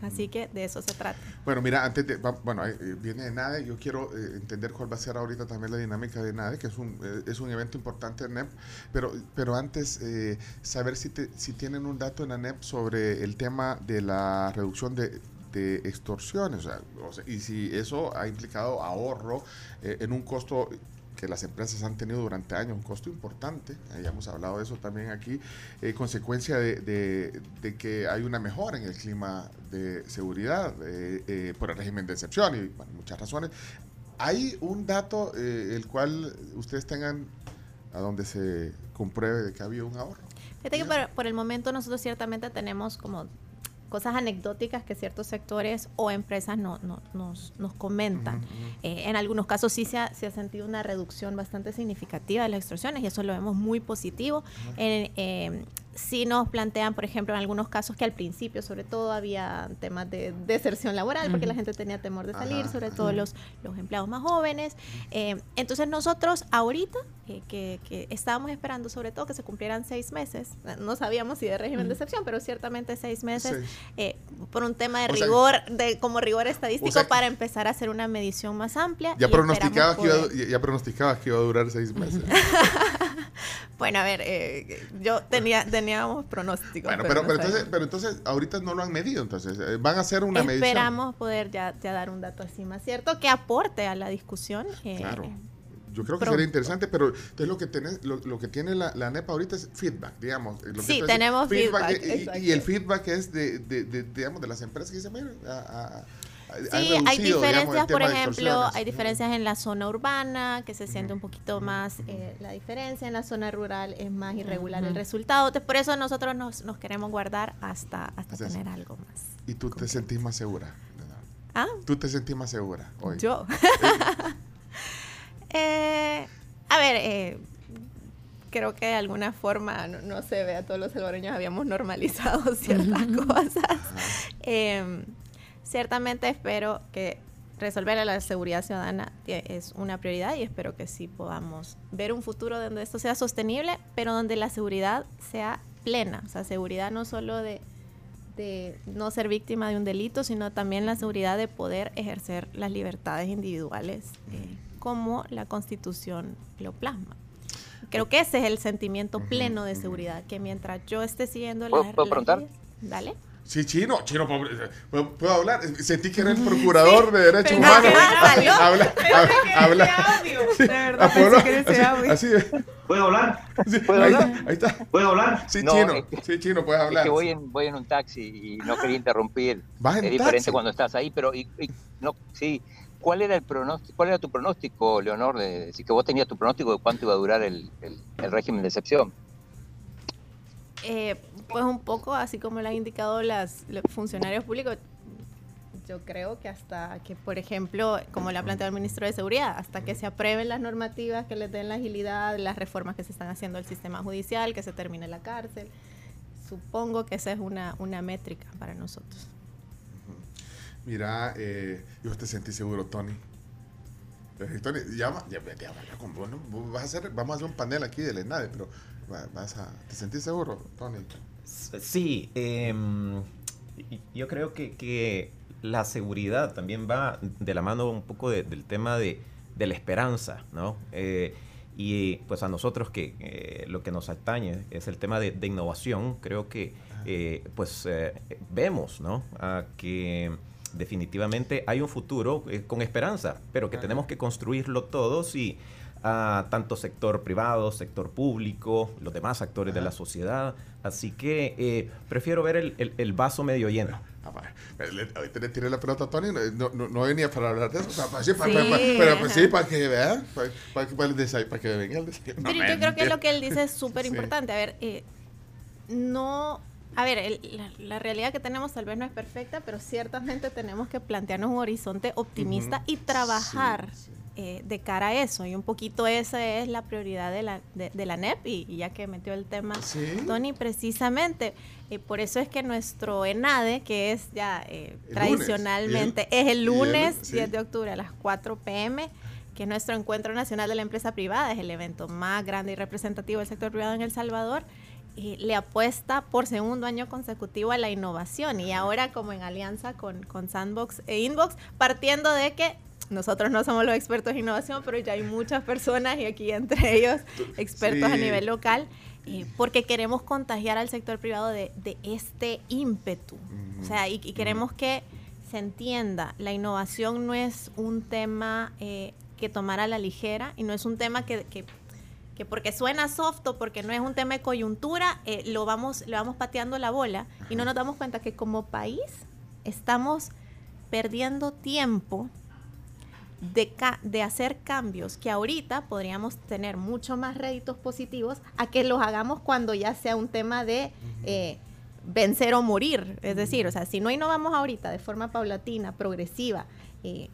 Así que de eso se trata. Bueno, mira, antes de, bueno, eh, viene de NADE, yo quiero eh, entender cuál va a ser ahorita también la dinámica de NADE, que es un, eh, es un evento importante en NEP, pero, pero antes eh, saber si, te- si tienen un dato en la NEP sobre el tema de la reducción de, de extorsiones, o sea, y si eso ha implicado ahorro en un costo que las empresas han tenido durante años, un costo importante, ya hemos hablado de eso también aquí, eh, consecuencia de, de, de, que hay una mejora en el clima de seguridad eh, eh, por el régimen de excepción y bueno, muchas razones. Hay un dato el cual ustedes tengan a donde se compruebe de que ha habido un ahorro. Fíjate que por, por, el momento nosotros ciertamente tenemos como cosas anecdóticas que ciertos sectores o empresas no, no, nos, nos, comentan. Uh -huh. eh, en algunos casos sí se ha, se ha, sentido una reducción bastante significativa de las extorsiones y eso lo vemos muy positivo. Uh -huh. en, eh, sí nos plantean, por ejemplo, en algunos casos que al principio, sobre todo, había temas de deserción laboral, porque uh -huh. la gente tenía temor de salir, Ajá. sobre todo los, los empleados más jóvenes. Eh, entonces nosotros ahorita, eh, que, que, estábamos esperando sobre todo que se cumplieran seis meses, no sabíamos si de régimen de excepción, pero ciertamente seis meses, sí. eh, por un tema de o rigor, sea, de como rigor estadístico, o sea, para empezar a hacer una medición más amplia. Ya pronosticabas que, iba, ya pronosticabas que iba a durar seis meses. [laughs] bueno, a ver, eh, yo tenía, teníamos pronósticos. Bueno, pero, pero, pero, entonces, pero, entonces, ahorita no lo han medido, entonces eh, van a hacer una Esperamos medición. Esperamos poder ya, ya, dar un dato así más cierto que aporte a la discusión. Eh, claro. Yo creo que pronto. sería interesante, pero entonces lo que tiene, lo, lo que tiene la, la, NEP ahorita es feedback, digamos. Lo sí, tenemos feedback. feedback y, y, el feedback es de, de, de, digamos, de las empresas que dicen, mira, a, a, Sí, hay diferencias, digamos, por ejemplo, hay diferencias en la zona urbana, que se siente un poquito más eh, la diferencia, en la zona rural es más irregular uh -huh. el resultado, entonces por eso nosotros nos, nos queremos guardar hasta, hasta tener algo más. ¿Y tú te sentís más segura? ¿Ah? ¿Tú te sentís más segura hoy? Yo. Eh, a ver, eh, creo que de alguna forma, no, no, se ve, a todos los salvadoreños habíamos normalizado [laughs] ciertas cosas. Eh, ciertamente espero que resolver la seguridad ciudadana es una prioridad y espero que sí podamos ver un futuro donde esto sea sostenible, pero donde la seguridad sea plena. O sea, seguridad no solo de, de no ser víctima de un delito, sino también la seguridad de poder ejercer las libertades individuales eh, como la Constitución lo plasma. Creo que ese es el sentimiento pleno de seguridad, que mientras yo esté siguiendo ¿Puedo, las, ¿puedo preguntar? Leyes, dale. Sí, chino, chino, ¿puedo, puedo hablar? Sentí que era el procurador sí, de derechos humanos. [laughs] habla, habla, habla. De verdad, pensé que ese audio. Así, ¿Puedo hablar? Sí, ¿Puedo ahí, hablar? Está, ahí está. ¿Puedo hablar? Sí, no, chino, es, sí, chino, puedes hablar. Es que voy en, voy en un taxi y no quería interrumpir. ¿Vas en es taxi? diferente cuando estás ahí, pero y, y, no, sí. ¿Cuál era el pronóstico, cuál era tu pronóstico, Leonor? De, de, si que vos tenías tu pronóstico de cuánto iba a durar el, régimen de excepción. Eh, pues un poco, así como lo han indicado las, los funcionarios públicos, yo creo que hasta que, por ejemplo, como le ha planteado el ministro de Seguridad, hasta que se aprueben las normativas que les den la agilidad, las reformas que se están haciendo al sistema judicial, que se termine la cárcel, supongo que esa es una métrica para nosotros. Mira, eh, yo te sentí seguro, Tony. Tony, llama, ya, ya, ya, con vos, ¿no? vas a hacer, vamos a hacer un panel aquí de la ENADE, pero vas a, ¿te sentís seguro, Tony? Sí, eh, yo creo que, que, la seguridad también va de la mano un poco de, del tema de, de, la esperanza, ¿no? Eh, y pues a nosotros que eh, lo que nos atañe es el tema de, de innovación, creo que eh, pues vemos, ¿no? Que definitivamente hay un futuro con esperanza, pero que tenemos que construirlo todos y a tanto sector privado, sector público, los demás actores Ajá. de la sociedad. Así que eh, prefiero ver el, el, el, vaso medio lleno. Ahorita le tiré la pelota a Tony, no, no, no, venía para hablar de eso, o sea, para, sí, para, sí, para, pero pues, sí, para que vean, para, para, para, para, para que venga el desayuno. Pero yo creo que lo que él dice es [laughs] súper importante. Sí. A ver, eh, no a ver, el, la, la, realidad que tenemos tal vez no es perfecta, pero ciertamente tenemos que plantearnos un horizonte optimista uh -huh. y trabajar sí, sí. Eh, de cara a eso. Y un poquito esa es la prioridad de la, de, de la NEP, y, y, ya que metió el tema Tony, precisamente. Eh, por eso es que nuestro ENADE, que es ya eh, tradicionalmente, el, es el lunes el, 10 de octubre a las 4 pm que es nuestro encuentro nacional de la empresa privada, es el evento más grande y representativo del sector privado en El Salvador eh, le apuesta por segundo año consecutivo a la innovación y ahora como en alianza con, con Sandbox e Inbox, partiendo de que nosotros no somos los expertos en innovación, pero ya hay muchas personas y aquí entre [laughs] ellos expertos sí. a nivel local, eh, porque queremos contagiar al sector privado de, de este ímpetu. Mm -hmm. O sea, y, y queremos que se entienda, la innovación no es un tema eh, que tomar a la ligera y no es un tema que, que, que porque suena soft o porque no es un tema de coyuntura, eh, lo vamos, le vamos pateando la bola y no nos damos cuenta que como país estamos perdiendo tiempo de, ca- de hacer cambios que ahorita podríamos tener mucho más réditos positivos a que los hagamos cuando ya sea un tema de eh, vencer o morir. Es decir, o sea, si no innovamos ahorita de forma paulatina, progresiva, eh,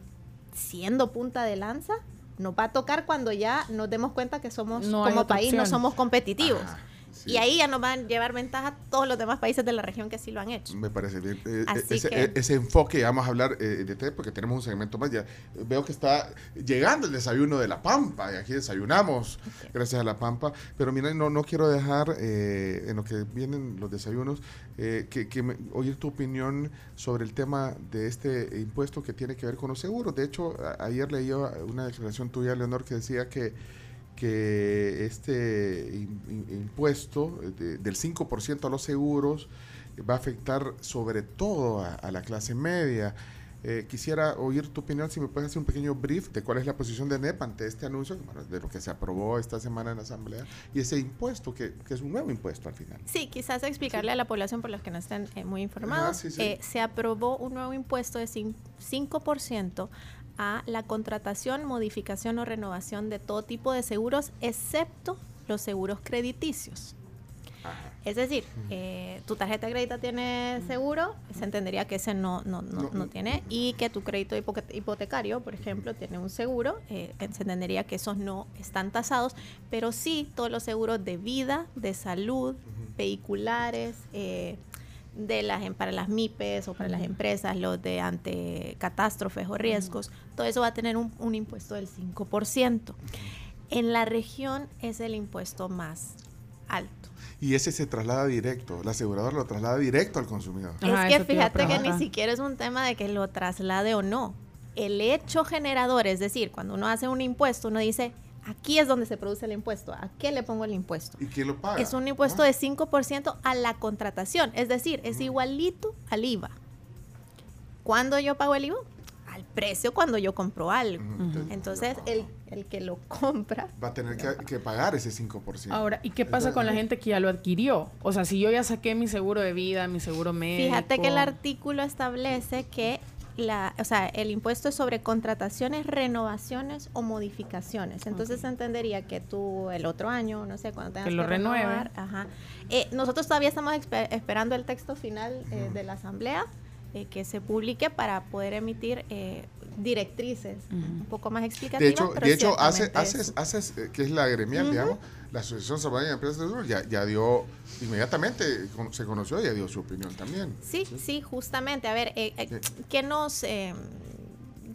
siendo punta de lanza, nos va a tocar cuando ya nos demos cuenta que somos, No como país, no somos competitivos. Ajá, sí. Y ahí ya nos van a llevar ventaja todos los demás países de la región que sí lo han hecho. Me parece bien. Eh, ese, que- eh, ese enfoque, vamos a hablar eh, de té porque tenemos un segmento más. Ya veo que está llegando el desayuno de La Pampa y aquí desayunamos gracias a La Pampa. Pero mira, no, no quiero dejar eh, en lo que vienen los desayunos eh, que, que me- oír tu opinión sobre el tema de este impuesto que tiene que ver con los seguros. De hecho, a- ayer leí una declaración tuya, Leonor, que decía que que este im- im- impuesto de- del 5% a los seguros va a afectar sobre todo a, a la clase media. Eh, quisiera oír tu opinión, si me puedes hacer un pequeño brief de cuál es la posición de NEP ante este anuncio, bueno, de lo que se aprobó esta semana en la Asamblea, y ese impuesto, que, que es un nuevo impuesto al final. Sí, quizás explicarle a la población, por los que no estén eh, muy informados, sí, sí. eh, se aprobó un nuevo impuesto de cin- 5% a la contratación, modificación o renovación de todo tipo de seguros, excepto los seguros crediticios. Es decir, eh, tu tarjeta de crédito tiene seguro, se entendería que ese no, no, no, No. tiene, y que tu crédito hipotecario, por ejemplo, tiene un seguro, eh, se entendería que esos no están tasados, pero sí todos los seguros de vida, de salud, vehiculares, eh, de las em- para las MIPES o para las empresas, los de ante catástrofes o riesgos, todo eso va a tener un, un impuesto del 5%. En la región es el impuesto más alto. Y ese se traslada directo, la aseguradora lo traslada directo al consumidor. Ajá, es que fíjate que ni siquiera es un tema de que lo traslade o no. El hecho generador, es decir, cuando uno hace un impuesto, uno dice, aquí es donde se produce el impuesto, ¿a qué le pongo el impuesto? ¿Y quién lo paga? Es un impuesto Ah, de 5% a la contratación, es decir, es igualito al IVA. ¿Cuándo yo pago el IVA? Al precio cuando yo compro algo. Entonces, el, el que lo compra Va a tener que, que pagar ese 5%. Ahora, ¿y qué pasa con la gente que ya lo adquirió? O sea, si yo ya saqué mi seguro de vida, mi seguro médico. Fíjate que el artículo establece que la, o sea, el impuesto es sobre contrataciones, renovaciones o modificaciones. Entonces se entendería que tú el otro año, no sé, cuando tengas Que lo renueve. renovar, ajá. Eh, nosotros todavía estamos esperando el texto final eh, de la asamblea eh, que se publique para poder emitir eh, directrices un poco más explicativas. De hecho, pero de hecho haces, es- haces, eh, que es la gremial, digamos, la Asociación Salvadoreña de Empresas de Seguros ya, ya dio, inmediatamente se conoció y ya dio su opinión también. Sí, sí, justamente. A ver, eh, eh. ¿qué nos... eh,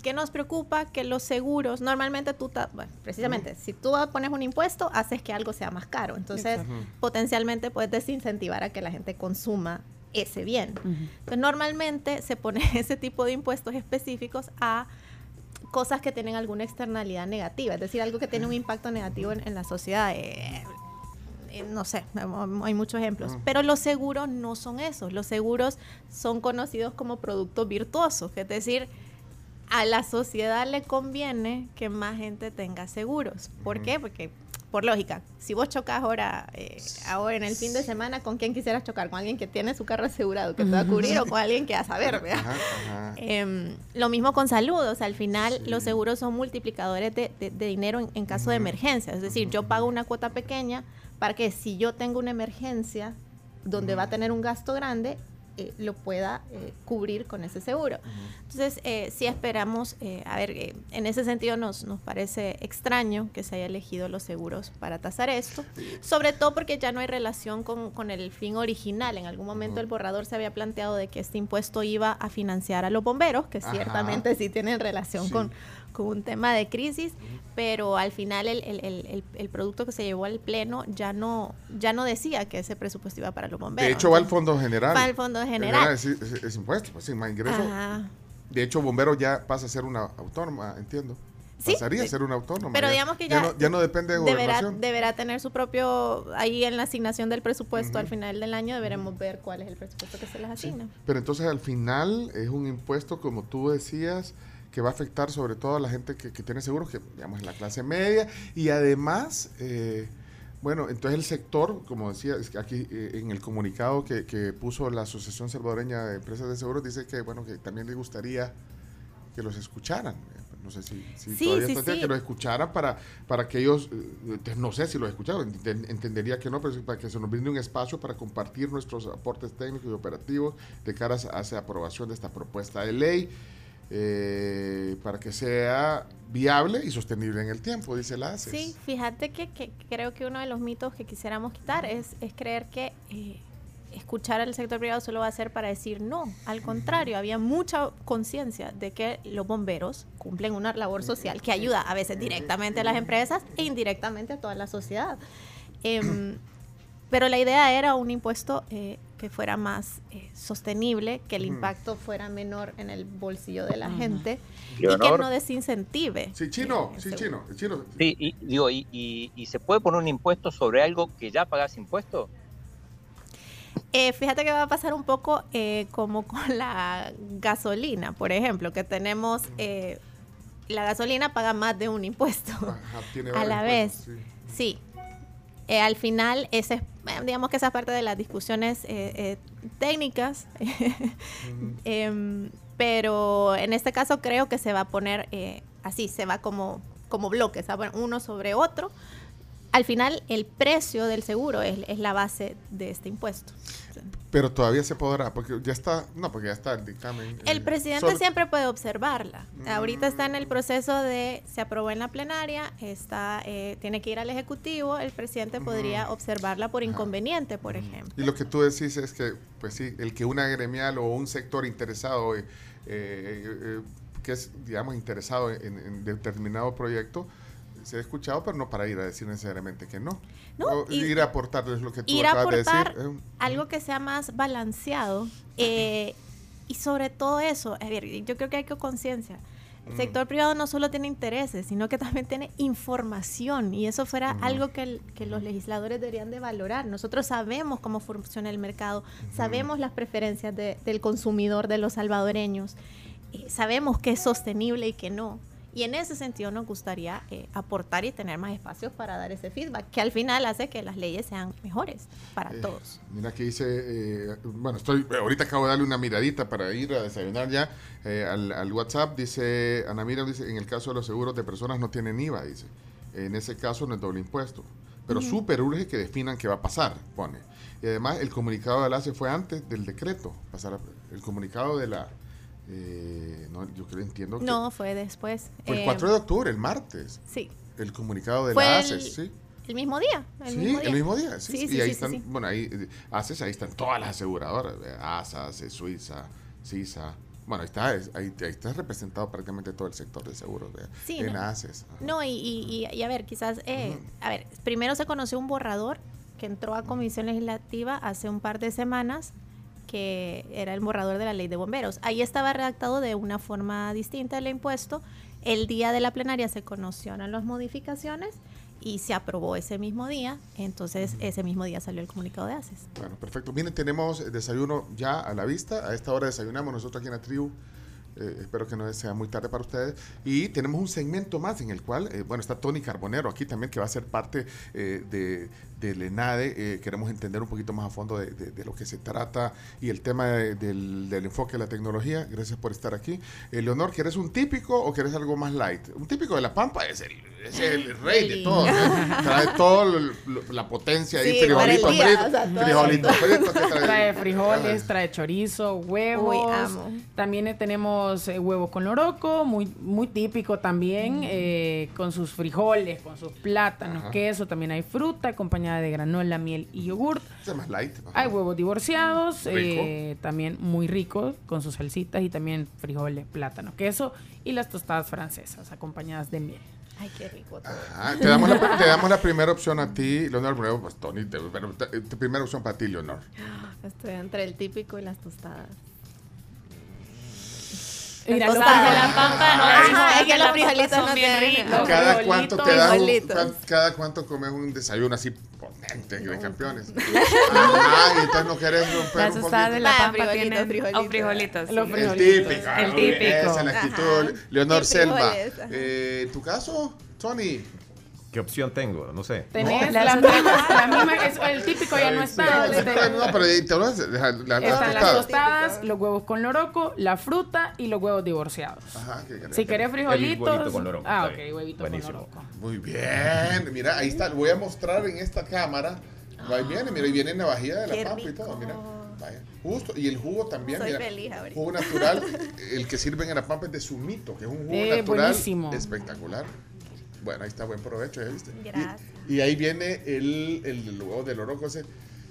¿Qué nos preocupa? Que los seguros, normalmente tú, ta- bueno, precisamente, si tú pones un impuesto, haces que algo sea más caro. Entonces, Exacto. potencialmente puedes desincentivar a que la gente consuma ese bien. Entonces, normalmente se pone [laughs] ese tipo de impuestos específicos a cosas que tienen alguna externalidad negativa, es decir, algo que tiene un impacto negativo en, en la sociedad. eh, eh, no sé, hay muchos ejemplos. Pero los seguros no son esos. Los seguros son conocidos como productos virtuosos, es decir, a la sociedad le conviene que más gente tenga seguros. ¿Por qué? Porque, por lógica, si vos chocas ahora, eh, ahora en el fin de semana, ¿con quién quisieras chocar? ¿Con alguien que tiene su carro asegurado, que te va a cubrir, o con alguien que a saber, ¿verdad? Ajá, ajá. Em, lo mismo con salud, o sea, al final los seguros son multiplicadores de, de- de dinero en, en caso de emergencia. Es decir, yo pago una cuota pequeña para que si yo tengo una emergencia donde va a tener un gasto grande, eh, lo pueda eh, cubrir con ese seguro. Entonces, eh, sí esperamos, a ver, en ese sentido nos, nos parece extraño que se haya elegido los seguros para tasar esto, sobre todo porque ya no hay relación con, con el fin original. En algún momento el borrador se había planteado de que este impuesto iba a financiar a los bomberos, que Ajá. ciertamente sí tienen relación Sí. con, con un tema de crisis, pero al final el, el- el- el- producto que se llevó al pleno ya no, ya no decía que ese presupuesto iba para los bomberos. De hecho, va al Fondo General. Va al Fondo General. Es, es- es impuesto, pues sí, más ingreso. Ajá. De hecho, Bombero ya pasa a ser una autónoma, entiendo. Sí, Pasaría a sí. ser una autónoma. Pero ya, digamos que ya, no, ya no depende de deberá, gobernación. deberá tener su propio, ahí en la asignación del presupuesto al final del año deberemos ver cuál es el presupuesto que se les asigna. Pero entonces al final es un impuesto, como tú decías, que va a afectar sobre todo a la gente que, que tiene seguros, que digamos es la clase media, y además, eh, bueno, entonces el sector, como decía, es que aquí eh, en el comunicado que, que puso la Asociación Salvadoreña de Empresas de Seguros, dice que, bueno, que también le gustaría que los escucharan. No sé si, si Sí, todavía sí, está- sí. que los escucharan para, para que ellos, eh, no sé si los escucharon, enten- entendería que no, pero para que se nos brinde un espacio para compartir nuestros aportes técnicos y operativos de cara a esa aprobación de esta propuesta de ley, eh, para que sea viable y sostenible en el tiempo, dice la ACES. Sí, fíjate que, que creo que uno de los mitos que quisiéramos quitar es, es creer que eh, escuchar al sector privado solo va a ser para decir no. Al contrario, había mucha conciencia de que los bomberos cumplen una labor social que ayuda a veces directamente a las empresas e indirectamente a toda la sociedad. Em, pero la idea era un impuesto eh, que fuera más eh, sostenible, que el impacto fuera menor en el bolsillo de la gente y que no desincentive. Sí, chino, eh, sí, chino, chino. Sí, y, digo, y, y- y se puede poner un impuesto sobre algo que ya pagas impuesto? Eh, fíjate que va a pasar un poco eh, como [laughs] con la gasolina, por ejemplo, que tenemos, eh, la gasolina paga más de un impuesto. Ajá, tiene [laughs] a la vez. Sí. Eh, al final, ese, es, eh, digamos que esa es parte de las discusiones eh, técnicas, [laughs] Em, pero en este caso creo que se va a poner así, se va como, como bloques, uno sobre otro. Al final, el precio del seguro es, es la base de este impuesto. Pero todavía se podrá, porque ya está, no, porque ya está el dictamen. El eh, presidente siempre puede observarla. Ahorita está en el proceso de, se aprobó en la plenaria, está, eh, tiene que ir al Ejecutivo, el presidente podría observarla por inconveniente, por ejemplo. Y lo que tú decís es que, pues sí, el que una gremial o un sector interesado, eh, eh, eh, que es, digamos, interesado en, en determinado proyecto, se ha escuchado, pero no para ir a decir necesariamente que no. No, O y- ir a aportarles lo que tú ir a acabas de aportar decir. algo que sea más balanceado eh, y sobre todo eso, a ver, yo creo que hay que conciencia. El sector privado no solo tiene intereses, sino que también tiene información y eso fuera algo que, el- que los legisladores deberían de valorar. Nosotros sabemos cómo funciona el mercado, sabemos las preferencias de- del consumidor, de los salvadoreños, eh, sabemos que es sostenible y que no. Y en ese sentido nos gustaría eh, aportar y tener más espacios para dar ese feedback, que al final hace que las leyes sean mejores para Eh, todos. Mira que dice, eh, bueno, estoy, ahorita acabo de darle una miradita para ir a desayunar ya eh, al, al WhatsApp. Dice, Ana Mira, dice, en el caso de los seguros de personas no tienen IVA, dice. En ese caso no es doble impuesto. Pero súper urge que definan qué va a pasar, pone. Y además el comunicado de la ACE fue antes del decreto. Pasar el comunicado de la... eh, no, yo creo, entiendo que... No, fue después. Fue el Eh, 4 de octubre, el martes. Sí, El comunicado de Fue la el- ACE, sí. el mismo día. El sí, mismo día. el mismo día. Sí, Sí, y sí, ahí sí, están, bueno, ahí eh, ACES, ahí están todas las aseguradoras, eh, ASA, ACE, Suiza, CISA. Bueno, ahí está, es- ahí, ahí está representado prácticamente todo el sector de seguros de, Sí, en no. ACES. Ajá. No, y, y- y- y a ver, quizás, eh, a ver, primero se conoció un borrador que entró a Comisión Legislativa hace un par de semanas, que era el borrador de la ley de bomberos. Ahí estaba redactado de una forma distinta el impuesto. El día de la plenaria se conocieron las modificaciones y se aprobó ese mismo día. Entonces, ese mismo día salió el comunicado de ACES. Bueno, perfecto. Miren, tenemos desayuno ya a la vista. A esta hora desayunamos nosotros aquí en la tribu. Eh, espero que no sea muy tarde para ustedes. Y tenemos un segmento más en el cual, eh, bueno, está Tony Carbonero aquí también, que va a ser parte eh, de, del ENADE. Eh, queremos entender un poquito más a fondo de, de- de lo que se trata y el tema de- del, del enfoque de la tecnología. Gracias por estar aquí. Eh, Leonor, ¿quieres un típico o quieres algo más light? Un típico de La Pampa es el, es el rey de El- todo. ¿no? Trae toda la potencia ahí, Sí, para el frijolito día, frito, o sea, todo. frijolito frito, ¿qué trae? Trae frijoles, Ah. trae chorizo, huevos. Uy, amo. También eh, tenemos eh, huevo con loroco, muy, muy típico también, eh, con sus frijoles, con sus plátanos, Ajá. queso. También hay fruta acompañada de granola, miel y yogurt. Es más light. ajá. Hay huevos divorciados, eh, también muy ricos, con sus salsitas y también frijoles, plátano, queso y las tostadas francesas acompañadas de miel. Ay, qué rico todo. Ajá, te, damos la, te damos la primera opción a ti, Leonor. Primero, pues Tony, te- te- primera opción para ti, Leonor. [gasps] Estoy entre el típico y las tostadas. Mira, Los de la pampa, no Ajá, es que que los frijolitos no bien tienen- ricos. Cada frijolitos, cuánto te das un, frijolitos. cada cuánto comes un desayuno así potente de campeones. Ajá, y entonces no querés romper Las un tostadas de poquito. la Ah, pampa frijolitos, tienen... frijolitos. O frijolitos. Los sí. El frijolitos. típico. El ah, típico. Esa es la actitud. Ajá. Leonor Selva. Eh, ¿Tu caso, Tony? ¿Qué opción tengo? No sé. Tenés No. las mismas, la misma, es- el típico ya no está. no, no, pero ahí te lo- la- la- las Están las tostadas. tostadas, los huevos con loroco, la fruta y los huevos divorciados. Ajá, ¿qué? Si querés frijolitos. huevito con loroco, Ah, ok, huevito Buenísimo. con loroco. Muy bien, mira, ahí está, lo voy a mostrar en esta cámara. Ahí viene, mira, ahí viene en la vajilla de la Qué pampa y rico. todo, mira. Justo, y el jugo también, Soy mira. feliz ahorita. Jugo natural, el que sirven en la pampa es de sumito, que es un jugo Eh, natural buenísimo. espectacular. Bueno, ahí está, buen provecho, ¿ya viste? Y- Gracias. Y, ahí viene el, el huevo del oroco ese.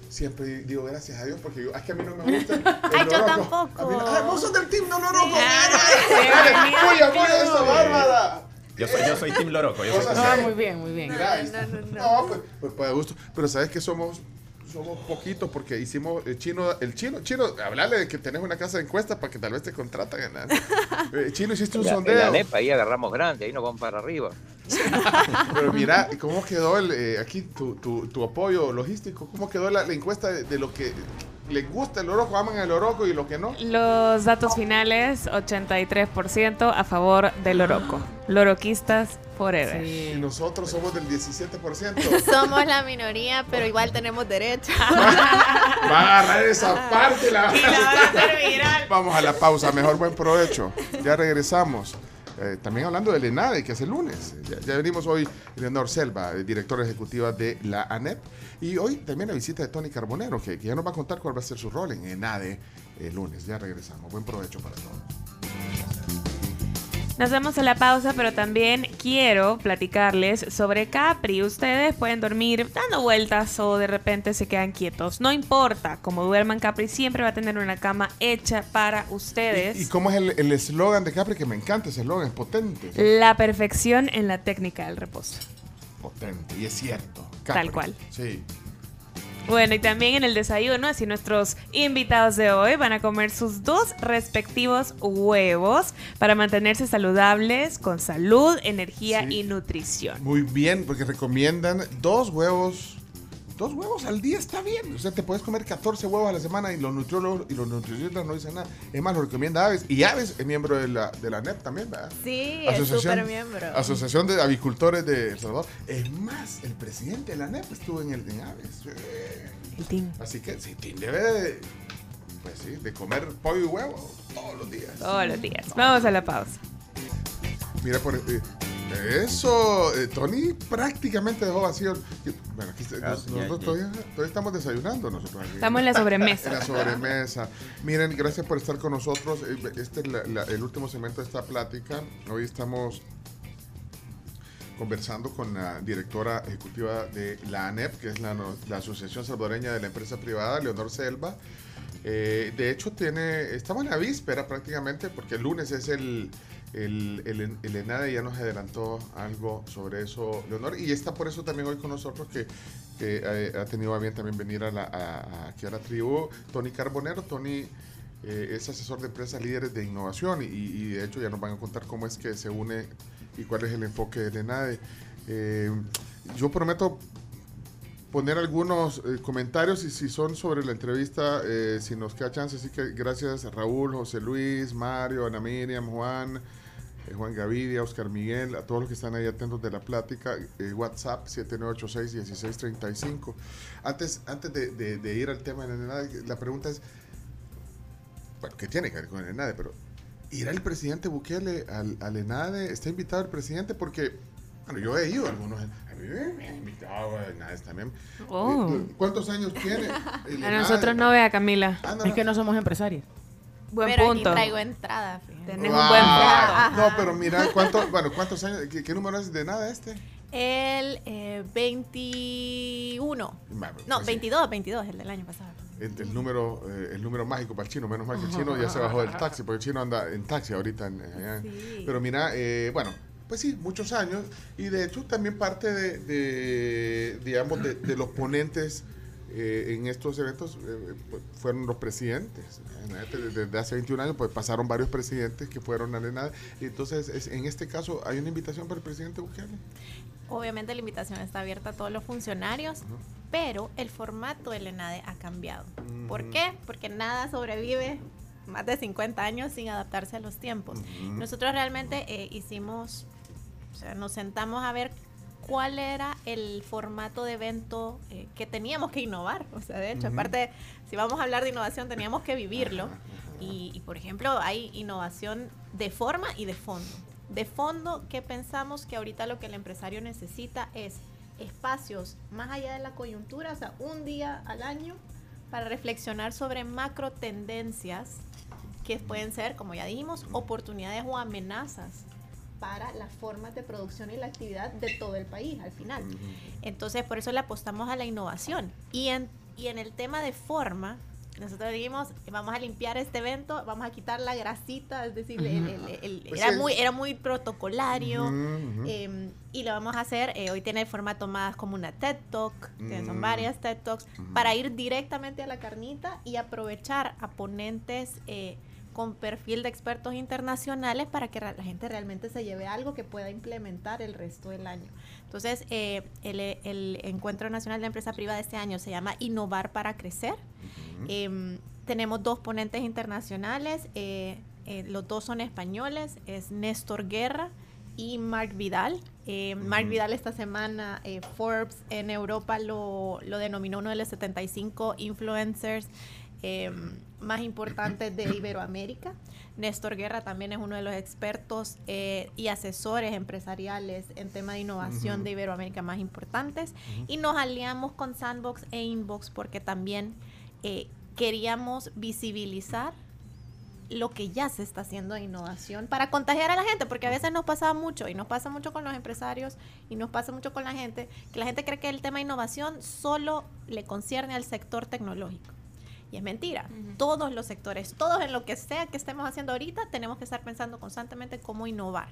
Siempre digo gracias a Dios porque yo, es que a mí no me gusta el Ay, yo tampoco. A mí no- ah, vos sos del team bienvenido ¡Puya, puya, esa bárbara! Yo soy, yo soy Team Loroco. Yo soy Ah, así. muy bien, muy bien. Ahí está. no, no, No, pues, pues para gusto. Pero sabes que somos somos poquitos porque hicimos el chino, el chino, chino, hablarle de que tenés una casa de encuesta para que tal vez te contratan. ¿no? [laughs] Eh, chino, hiciste un en la sondeo. Ahí agarramos grande, ahí nos vamos para arriba. [laughs] Pero mira, ¿cómo quedó el, eh, aquí tu, tu, tu apoyo logístico? ¿Cómo quedó la, la encuesta de, de lo que les gusta el oroco, aman el oroco y lo que no? Los datos finales, 83% a favor del Oroco. Loroquistas forever. Y Sí. nosotros somos del 17%. [laughs] Somos la minoría, pero igual tenemos derecho. [laughs] Va a agarrar esa parte. La... Y la van a hacer viral. Vamos a la pausa, mejor buen provecho. Ya regresamos. Eh, también hablando del ENADE, que es el lunes. Ya, ya venimos hoy, Leonor Selva, directora ejecutiva de la ANEP. Y hoy también la visita de Tony Carbonero, que, que ya nos va a contar cuál va a ser su rol en ENADE el lunes. Ya regresamos. Buen provecho para todos. Nos vamos a la pausa, pero también quiero platicarles sobre Capri. Ustedes pueden dormir dando vueltas o de repente se quedan quietos. No importa, como duerman, Capri siempre va a tener una cama hecha para ustedes. ¿Y, y cómo es el el eslogan de Capri? Que me encanta ese eslogan, es potente. La perfección en la técnica del reposo. Potente, y es cierto. Tal cual. Sí. Bueno, y también en el desayuno, así nuestros invitados de hoy van a comer sus dos respectivos huevos para mantenerse saludables, con salud, energía Sí. y nutrición. Muy bien, porque recomiendan dos huevos. Dos huevos al día está bien. O sea, te puedes comer 14 huevos a la semana y los nutriólogos y los nutricionistas no dicen nada. Es más, lo recomienda Aves. Y Aves es miembro de la, de la NEP también, ¿verdad? Sí, es súper miembro. Asociación de Avicultores de El Salvador. Es más, el presidente de la NEP estuvo en, el, en Aves. El team. Así que sí, Tim debe de, pues sí, de comer pollo y huevo todos los días. Todos los días. Vamos a la pausa. Mira, por eh, eso, eh, Tony prácticamente dejó vacío. Bueno, aquí está- Ah, nos- ya, nosotros ya. todavía, todavía estamos desayunando nosotros aquí. Estamos en la [laughs] En sobremesa. la sobremesa. Miren, gracias por estar con nosotros. Eh, Este es la- la- el último segmento de esta plática. Hoy estamos conversando con la directora ejecutiva de la ANEP, que es la, la Asociación Salvadoreña de la Empresa Privada, Leonor Selva. Eh, de hecho, tiene, estamos en la víspera prácticamente, porque el lunes es el, el, el, el ENADE, ya nos adelantó algo sobre eso, Leonor, y está por eso también hoy con nosotros, que, eh, ha tenido a bien también venir a la, a- aquí a la tribu, Tony Carbonero. Tony eh, es asesor de empresas líderes de innovación y, de hecho ya nos van a contar cómo es que se une y cuál es el enfoque del ENADE. Eh, yo prometo poner algunos comentarios y si son sobre la entrevista, si nos queda chance. Así que gracias a Raúl, José Luis, Mario, Ana Miriam, Juan, eh, Juan Gavidia, Oscar Miguel, a todos los que están ahí atentos de la plática. eh, WhatsApp 7986-1635. Antes, antes de, de- de ir al tema de la la pregunta es, bueno, ¿qué tiene que ver con el ENADE? Pero, ¿irá el presidente Bukele al, al ENADE? ¿Está invitado el presidente? Porque, bueno, yo he ido a algunos. A mí me han invitado a ENADE también. Oh. Eh, ¿Cuántos años tiene? [laughs] A nosotros no vea, Camila. Ah, no, Es no. que no somos empresarios. Buen pero punto. aquí traigo entrada, fíjate. Tenés un Ah, buen punto. No, pero mira, ¿cuánto, bueno, ¿cuántos años? ¿Qué, qué número es de nada este? El eh, 21. Va, No, pues sí. 22, 22, el del año pasado. El, el número, eh, el número mágico para el chino, menos mal que el chino ya se bajó del taxi, porque el chino anda en taxi ahorita. en- allá. Sí. Pero mira, eh, bueno, pues sí, muchos años, y de hecho también parte de, de, digamos, de, de los ponentes eh, en estos eventos eh, pues, fueron los presidentes. Desde hace 21 años pues pasaron varios presidentes que fueron a la ENADE. Y entonces, es- en este caso, ¿hay una invitación para el presidente Bukele? Obviamente la invitación está abierta a todos los funcionarios, pero el formato del ENADE ha cambiado. ¿Por qué? Porque nada sobrevive más de 50 años sin adaptarse a los tiempos. Nosotros realmente eh, hicimos, o sea, nos sentamos a ver cuál era el formato de evento eh, que teníamos que innovar. O sea, de hecho, Ujú. aparte, si vamos a hablar de innovación, teníamos que vivirlo. Y, y, por ejemplo, hay innovación de forma y de fondo. De fondo, que pensamos que ahorita lo que el empresario necesita es espacios más allá de la coyuntura, o sea, un día al año para reflexionar sobre macro tendencias que pueden ser, como ya dijimos, oportunidades o amenazas para las formas de producción y la actividad de todo el país al final. Entonces, por eso le apostamos a la innovación. Y en, y en el tema de forma, nosotros dijimos, vamos a limpiar este evento, vamos a quitar la grasita, es decir, el- el- el- Pues era, sí. muy, era muy protocolario. Ujú, ujú. eh, y lo vamos a hacer, eh, hoy tiene el formato más como una TED Talk, que son Mm. varias TED Talks, para ir directamente a la carnita y aprovechar a ponentes eh, con perfil de expertos internacionales para que la gente realmente se lleve algo que pueda implementar el resto del año. Entonces, eh, el, el Encuentro Nacional de Empresa Privada de este año se llama Innovar para Crecer. Em, tenemos dos ponentes internacionales, eh, eh, los dos son españoles, es Néstor Guerra y Mark Vidal. Eh, Mark Vidal esta semana, eh, Forbes en Europa lo, lo denominó uno de los 75 influencers eh, más importantes de Iberoamérica. Néstor Guerra también es uno de los expertos eh, y asesores empresariales en tema de innovación Ujú. de Iberoamérica más importantes. Y nos aliamos con Sandbox e Inbox porque también eh, queríamos visibilizar lo que ya se está haciendo de innovación para contagiar a la gente, porque a veces nos pasa mucho, y nos pasa mucho con los empresarios, y nos pasa mucho con la gente, que la gente cree que el tema de innovación solo le concierne al sector tecnológico. Y es mentira. Todos los sectores, todos en lo que sea que estemos haciendo ahorita, tenemos que estar pensando constantemente cómo innovar.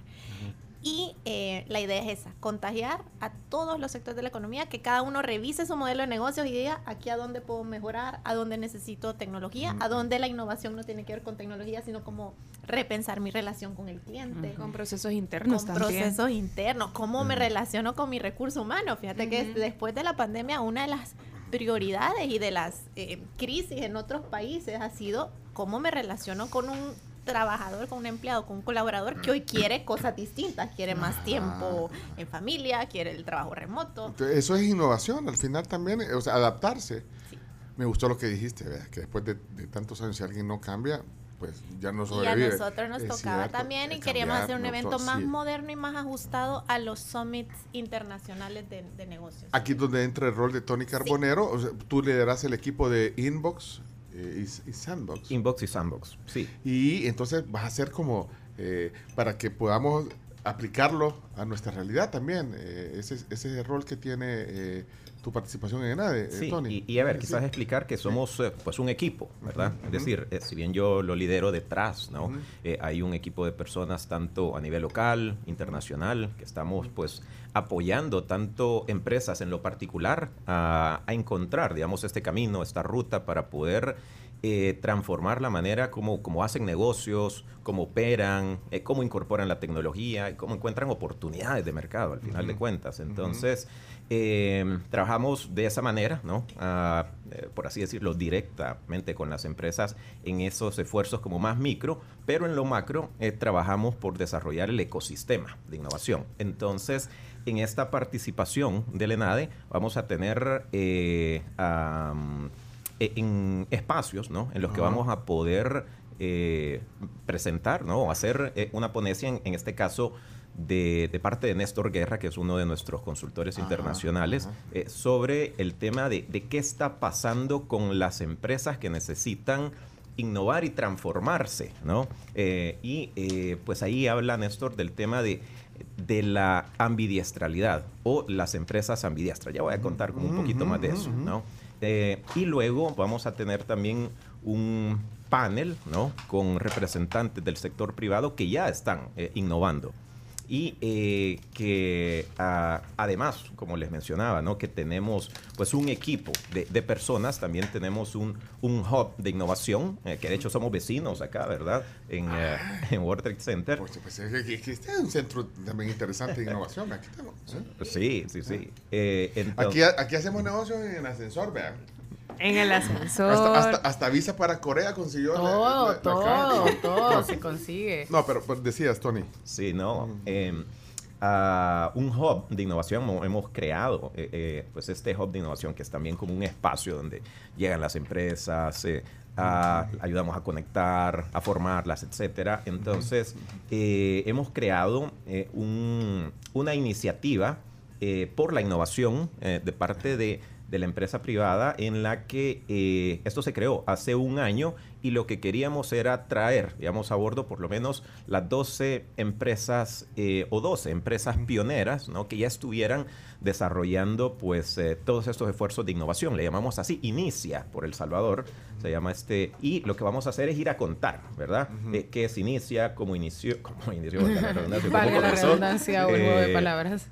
Y eh, la idea es esa, contagiar a todos los sectores de la economía, que cada uno revise su modelo de negocios y diga aquí a dónde puedo mejorar, a dónde necesito tecnología, a dónde la innovación no tiene que ver con tecnología, sino como repensar mi relación con el cliente. Con procesos internos Con también. procesos internos, cómo me relaciono con mi recurso humano. Fíjate que después de la pandemia, una de las prioridades y de las eh, crisis en otros países ha sido cómo me relaciono con un trabajador, con un empleado, con un colaborador que hoy quiere cosas distintas, quiere más tiempo en familia, quiere el trabajo remoto. Eso es innovación al final también, eh, o sea, adaptarse. Me gustó lo que dijiste, ¿verdad? que después de, de tantos años, si alguien no cambia, pues ya no Y a nosotros nos Es tocaba cierto, también y queríamos hacer un evento más sí. moderno y más ajustado a los summits internacionales de, de negocios. Aquí es donde entra el rol de Tony Carbonero, o sea, tú lideras el equipo de Inbox eh, y, y Sandbox. Inbox y Sandbox, sí. Y entonces vas a ser como eh, para que podamos aplicarlo a nuestra realidad también. eh, ese, ese es el rol que tiene eh, tu participación en ENADE, eh, Sí, Tony. y, y a ver, quizás explicar que somos eh, pues un equipo, ¿verdad? Es decir, eh, si bien yo lo lidero detrás, ¿no? Eh, hay un equipo de personas tanto a nivel local, internacional, que estamos pues apoyando tanto empresas en lo particular a, a encontrar, digamos, este camino, esta ruta para poder eh, transformar la manera como, como hacen negocios, cómo operan, eh, cómo incorporan la tecnología y cómo encuentran oportunidades de mercado al final de cuentas. Entonces, eh, trabajamos de esa manera, ¿no? Ah, eh, por así decirlo, directamente con las empresas en esos esfuerzos como más micro, pero en lo macro trabajamos por desarrollar el ecosistema de innovación. Entonces, en esta participación del ENADE vamos a tener en espacios ¿no? en los que vamos a poder eh, presentar ¿no? o hacer eh, una ponencia, en, en este caso de, de parte de Néstor Guerra, que es uno de nuestros consultores Ajá, internacionales, eh, sobre el tema de, de qué está pasando con las empresas que necesitan innovar y transformarse, ¿no? Eh, y eh, pues ahí habla Néstor del tema de, de la ambidiestralidad o las empresas ambidiestras. Ya voy a contar como un poquito más de eso, ¿no? Eh, y luego vamos a tener también un panel, ¿no? Con representantes del sector privado que ya están eh, innovando. Y eh, que ah, además, como les mencionaba, ¿no? que tenemos pues un equipo de, de personas, también tenemos un, un hub de innovación, eh, que de hecho somos vecinos acá, ¿verdad? En, eh, en World Trade Center. Por supuesto, este es un centro también interesante de innovación. Aquí estamos. ¿eh? Sí, sí, sí. Eh, entonces- Aquí, aquí hacemos negocios en ascensor, vean. En el ascensor. Hasta, hasta, hasta visa para Corea consiguió. Todo, la- la todo, [laughs] se consigue. No, pero, pero decías, Tony. Sí, no. eh, ah, un hub de innovación hemos, creado, eh, eh, pues este hub de innovación que es también como un espacio donde llegan las empresas, eh, ah, ayudamos a conectar, a formarlas, etcétera. Entonces, eh, hemos creado eh, un- una iniciativa eh, por la innovación eh, de parte de, de la empresa privada en la que eh, esto se creó hace un año y lo que queríamos era traer, digamos, a bordo por lo menos las 12 empresas eh, o 12 empresas pioneras ¿no? que ya estuvieran desarrollando pues eh, todos estos esfuerzos de innovación. Le llamamos así, Inicia por El Salvador, se llama este, y lo que vamos a hacer es ir a contar, ¿verdad? Eh, ¿Qué es Inicia? ¿Cómo inició? [laughs] ¿Cómo inició? La redundancia, ¿cómo Valga la [laughs] redundancia, de Eh, palabras.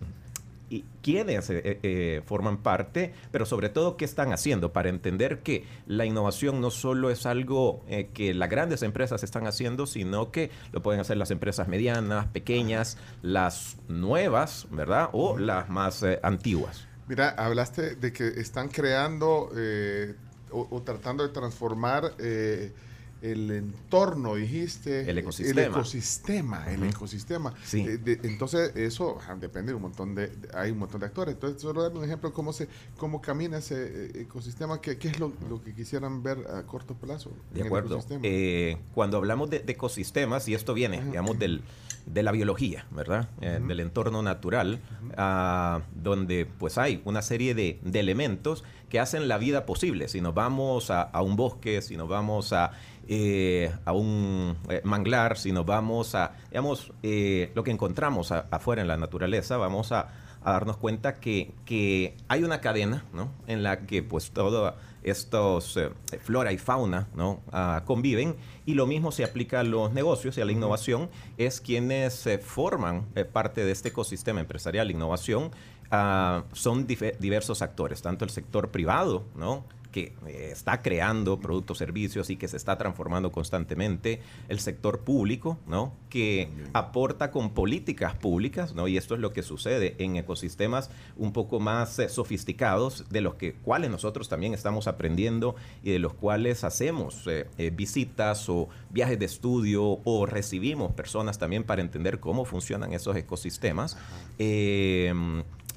Y quiénes eh, eh, forman parte, pero sobre todo qué están haciendo para entender que la innovación no solo es algo eh, que las grandes empresas están haciendo, sino que lo pueden hacer las empresas medianas, pequeñas, las nuevas, ¿verdad? O las más eh, antiguas. Mira, hablaste de que están creando eh, o, o tratando de transformar eh, el entorno, dijiste. El ecosistema. El ecosistema, el ecosistema. Sí. Eh, de- entonces, eso ah, depende de un montón de, de- Hay un montón de actores. Entonces, solo darme un ejemplo de cómo, se, cómo camina ese eh, ecosistema. ¿Qué, qué es lo, lo que quisieran ver a corto plazo? De acuerdo. Eh, cuando hablamos de, de ecosistemas, y esto viene, digamos, del, de la biología, ¿verdad? Eh, del entorno natural, ah, donde pues hay una serie de, de elementos que hacen la vida posible. Si nos vamos a, a un bosque, si nos vamos a, eh, a un eh, manglar, si nos vamos a, digamos, eh, lo que encontramos a- afuera en la naturaleza, vamos a, darnos cuenta que, que hay una cadena, ¿no? En la que pues todo estos flora y fauna ¿no? Ah, conviven y lo mismo se aplica a los negocios y a la innovación es quienes forman parte de este ecosistema empresarial innovación ah, son diversos actores tanto el sector privado ¿no? que eh, está creando productos, servicios y que se está transformando constantemente, el sector público, ¿no? que aporta con políticas públicas, ¿no? y esto es lo que sucede en ecosistemas un poco más eh, sofisticados, de los que, cuales nosotros también estamos aprendiendo y de los cuales hacemos eh, visitas o viajes de estudio o recibimos personas también para entender cómo funcionan esos ecosistemas.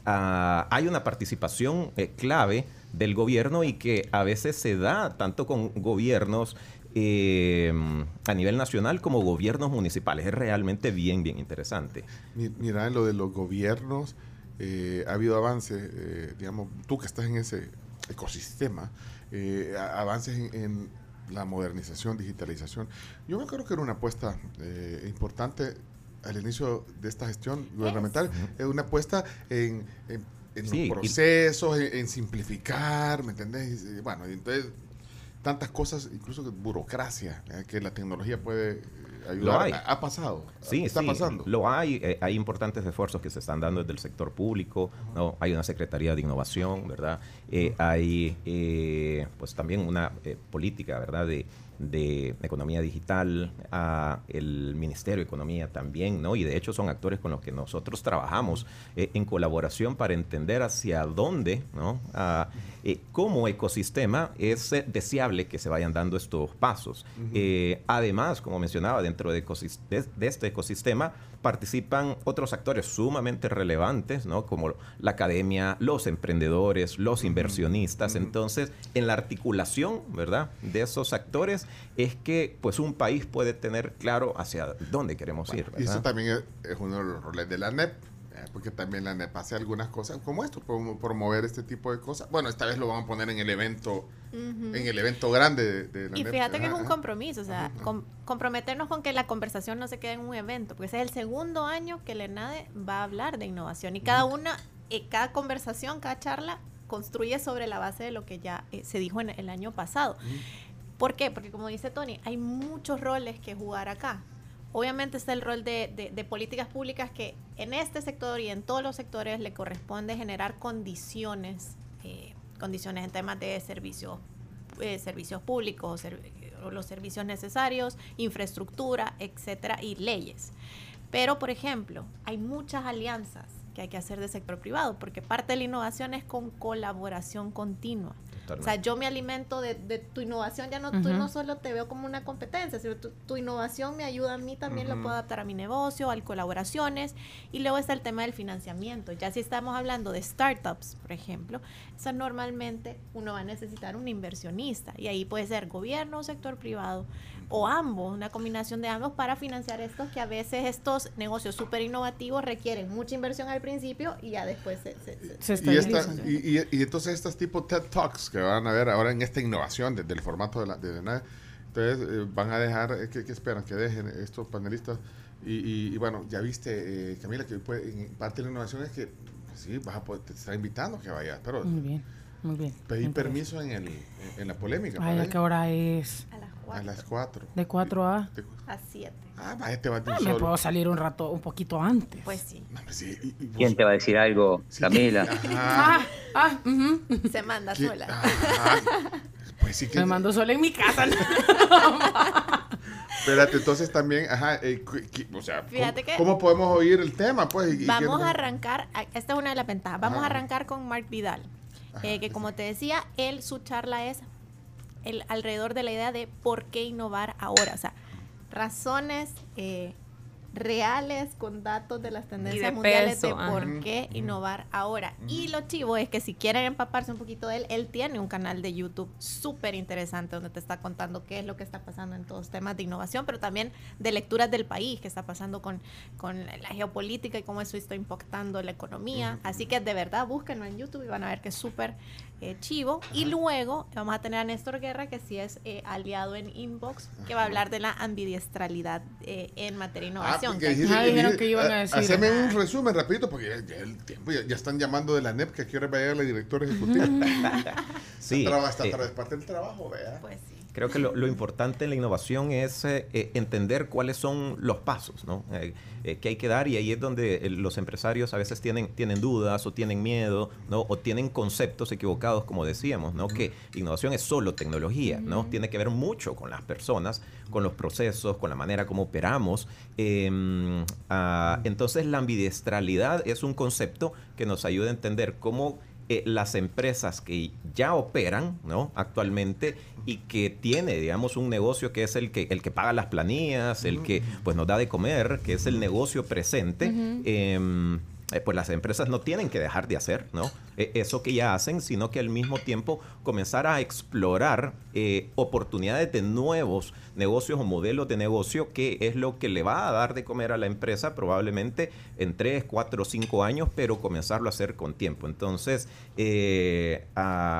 Ah, hay una participación eh, clave del gobierno y que a veces se da tanto con gobiernos eh, a nivel nacional como gobiernos municipales. Es realmente bien, bien interesante. Mi- Mira, en lo de los gobiernos, eh, ha habido avances, eh, digamos, tú que estás en ese ecosistema, avances en, en la modernización, digitalización. Yo me acuerdo que era una apuesta importante al inicio de esta gestión gubernamental, es una apuesta en, en- en Sí, y- los procesos, en, en simplificar, ¿me entendés? Y, bueno, y entonces tantas cosas, incluso burocracia, eh, que la tecnología puede eh, ayudar. hay. Ha, ha pasado, Sí, está sí, pasando. Lo hay, eh, hay importantes esfuerzos que se están dando desde el sector público, ¿no? Hay una Secretaría de Innovación, ¿verdad? Eh, hay eh, pues también una eh, política, ¿verdad? De, de economía digital, a el Ministerio de Economía también, ¿no? Y de hecho son actores con los que nosotros trabajamos eh, en colaboración para entender hacia dónde, ¿no? Ah, eh, como ecosistema es eh, deseable que se vayan dando estos pasos. Eh, además, como mencionaba, dentro de- de este ecosistema participan otros actores sumamente relevantes, ¿no? Como la academia, los emprendedores, los inversionistas. Entonces, en la articulación, ¿verdad? De esos actores es que, pues, un país puede tener claro hacia dónde queremos ir, Y eso también es, uno de los roles de la NEP, porque también la NEP hace algunas cosas como esto, promo- promover este tipo de cosas. Bueno, esta vez lo van a poner en el evento, en el evento grande de, de la Y NEP. fíjate que es un compromiso, o sea, com- comprometernos con que la conversación no se quede en un evento, porque ese es el segundo año que el ENADE va a hablar de innovación y cada una, eh, cada conversación, cada charla construye sobre la base de lo que ya eh, se dijo en el año pasado. ¿Por qué? Porque como dice Tony, hay muchos roles que jugar acá. Obviamente está el rol de, de- de políticas públicas que en este sector y en todos los sectores le corresponde generar condiciones, eh, condiciones en temas de servicios, eh, servicios públicos, o los servicios necesarios, infraestructura, etcétera, y leyes. Pero, por ejemplo, hay muchas alianzas que hay que hacer del sector privado, porque parte de la innovación es con colaboración continua. O sea, yo me alimento de, de tu innovación, ya no, tú Ujú. no solo te veo como una competencia, sino tu, tu innovación me ayuda a mí también, lo Ujú. puedo adaptar a mi negocio, a colaboraciones. Y luego está el tema del financiamiento. Ya si estamos hablando de startups, por ejemplo, eso normalmente uno va a necesitar un inversionista. Y ahí puede ser gobierno o sector privado, o ambos, una combinación de ambos para financiar estos que a veces estos negocios súper innovativos requieren mucha inversión al principio y ya después se... se- se- Se Y, esta, y, y- y entonces estas tipo TED Talks que van a ver ahora en esta innovación desde el formato de la de, de nada, entonces eh, van a dejar, eh, ¿qué, qué esperan? Que dejen estos panelistas. Y, y- y bueno, ya viste, eh, Camila, que puede- en parte de la innovación es que pues sí, vas a poder, te está invitando que vayas, pero Muy bien, muy bien. pedí permiso en, el, en la polémica. Ay, para ¿a qué hora es? a las a 4, las 4. De 4 a... a 7. Ah, vaya, te vas de un Ah, me puedo salir un rato, un poquito antes. Pues sí, No, hombre, sí, y- y vos- ¿Quién te va a decir algo, sí. Camila? Ajá. [laughs] Ah, ah, ujú. se manda ¿Qué? sola. Ajá. Pues sí que... Me mando sola en mi casa. [laughs] Espérate, entonces también, ajá, eh, o sea, Fíjate ¿cómo, que- cómo podemos oír el tema? Pues, y- Vamos a arrancar, esta es una de las ventajas, vamos Ajá. a arrancar con Mark Vidal, Ajá, eh, que como te decía, él, su charla es el, alrededor de la idea de por qué innovar ahora, o sea, razones eh, reales con datos de las tendencias de mundiales peso, de ajá. por qué innovar ahora. Y lo chivo es que si quieren empaparse un poquito de él, él tiene un canal de YouTube súper interesante donde te está contando qué es lo que está pasando en todos temas de innovación, pero también de lecturas del país, qué está pasando con, con la geopolítica y cómo eso está impactando la economía. Así que de verdad búsquenlo en YouTube y van a ver que es súper eh, chivo. Y luego vamos a tener a Néstor Guerra, que sí es eh, aliado en Inbox, que va a hablar de la ambidiestralidad eh, en materia de Ah, innovación. porque que dijiste- Ah, que iban a ah, decir. Haceme un resumen rapidito, porque ya, ya el tiempo, ya, ya están llamando de la NEP, que aquí ahora va a llegar la directora ejecutiva. [laughs] Sí, Traba- está eh, tra- es parte del trabajo, vea. Pues sí. Creo que lo, lo importante en la innovación es eh, eh, entender cuáles son los pasos ¿no? Eh, eh, que hay que dar y ahí es donde los empresarios a veces tienen, tienen dudas o tienen miedo ¿no? o tienen conceptos equivocados, como decíamos, ¿no? que innovación es solo tecnología, ¿no? tiene que ver mucho con las personas, con los procesos, con la manera como operamos. Eh, ah, entonces la ambidiestralidad es un concepto que nos ayuda a entender cómo eh, las empresas que ya operan ¿no? actualmente y que tiene, digamos, un negocio que es el que, el que paga las planillas, el que pues, nos da de comer, que es el negocio presente, eh, pues las empresas no tienen que dejar de hacer ¿no? Eh, eso que ya hacen, sino que al mismo tiempo comenzar a explorar eh, oportunidades de nuevos negocios o modelos de negocio, que es lo que le va a dar de comer a la empresa probablemente en 3, 4, 5 años, pero comenzarlo a hacer con tiempo. Entonces, eh,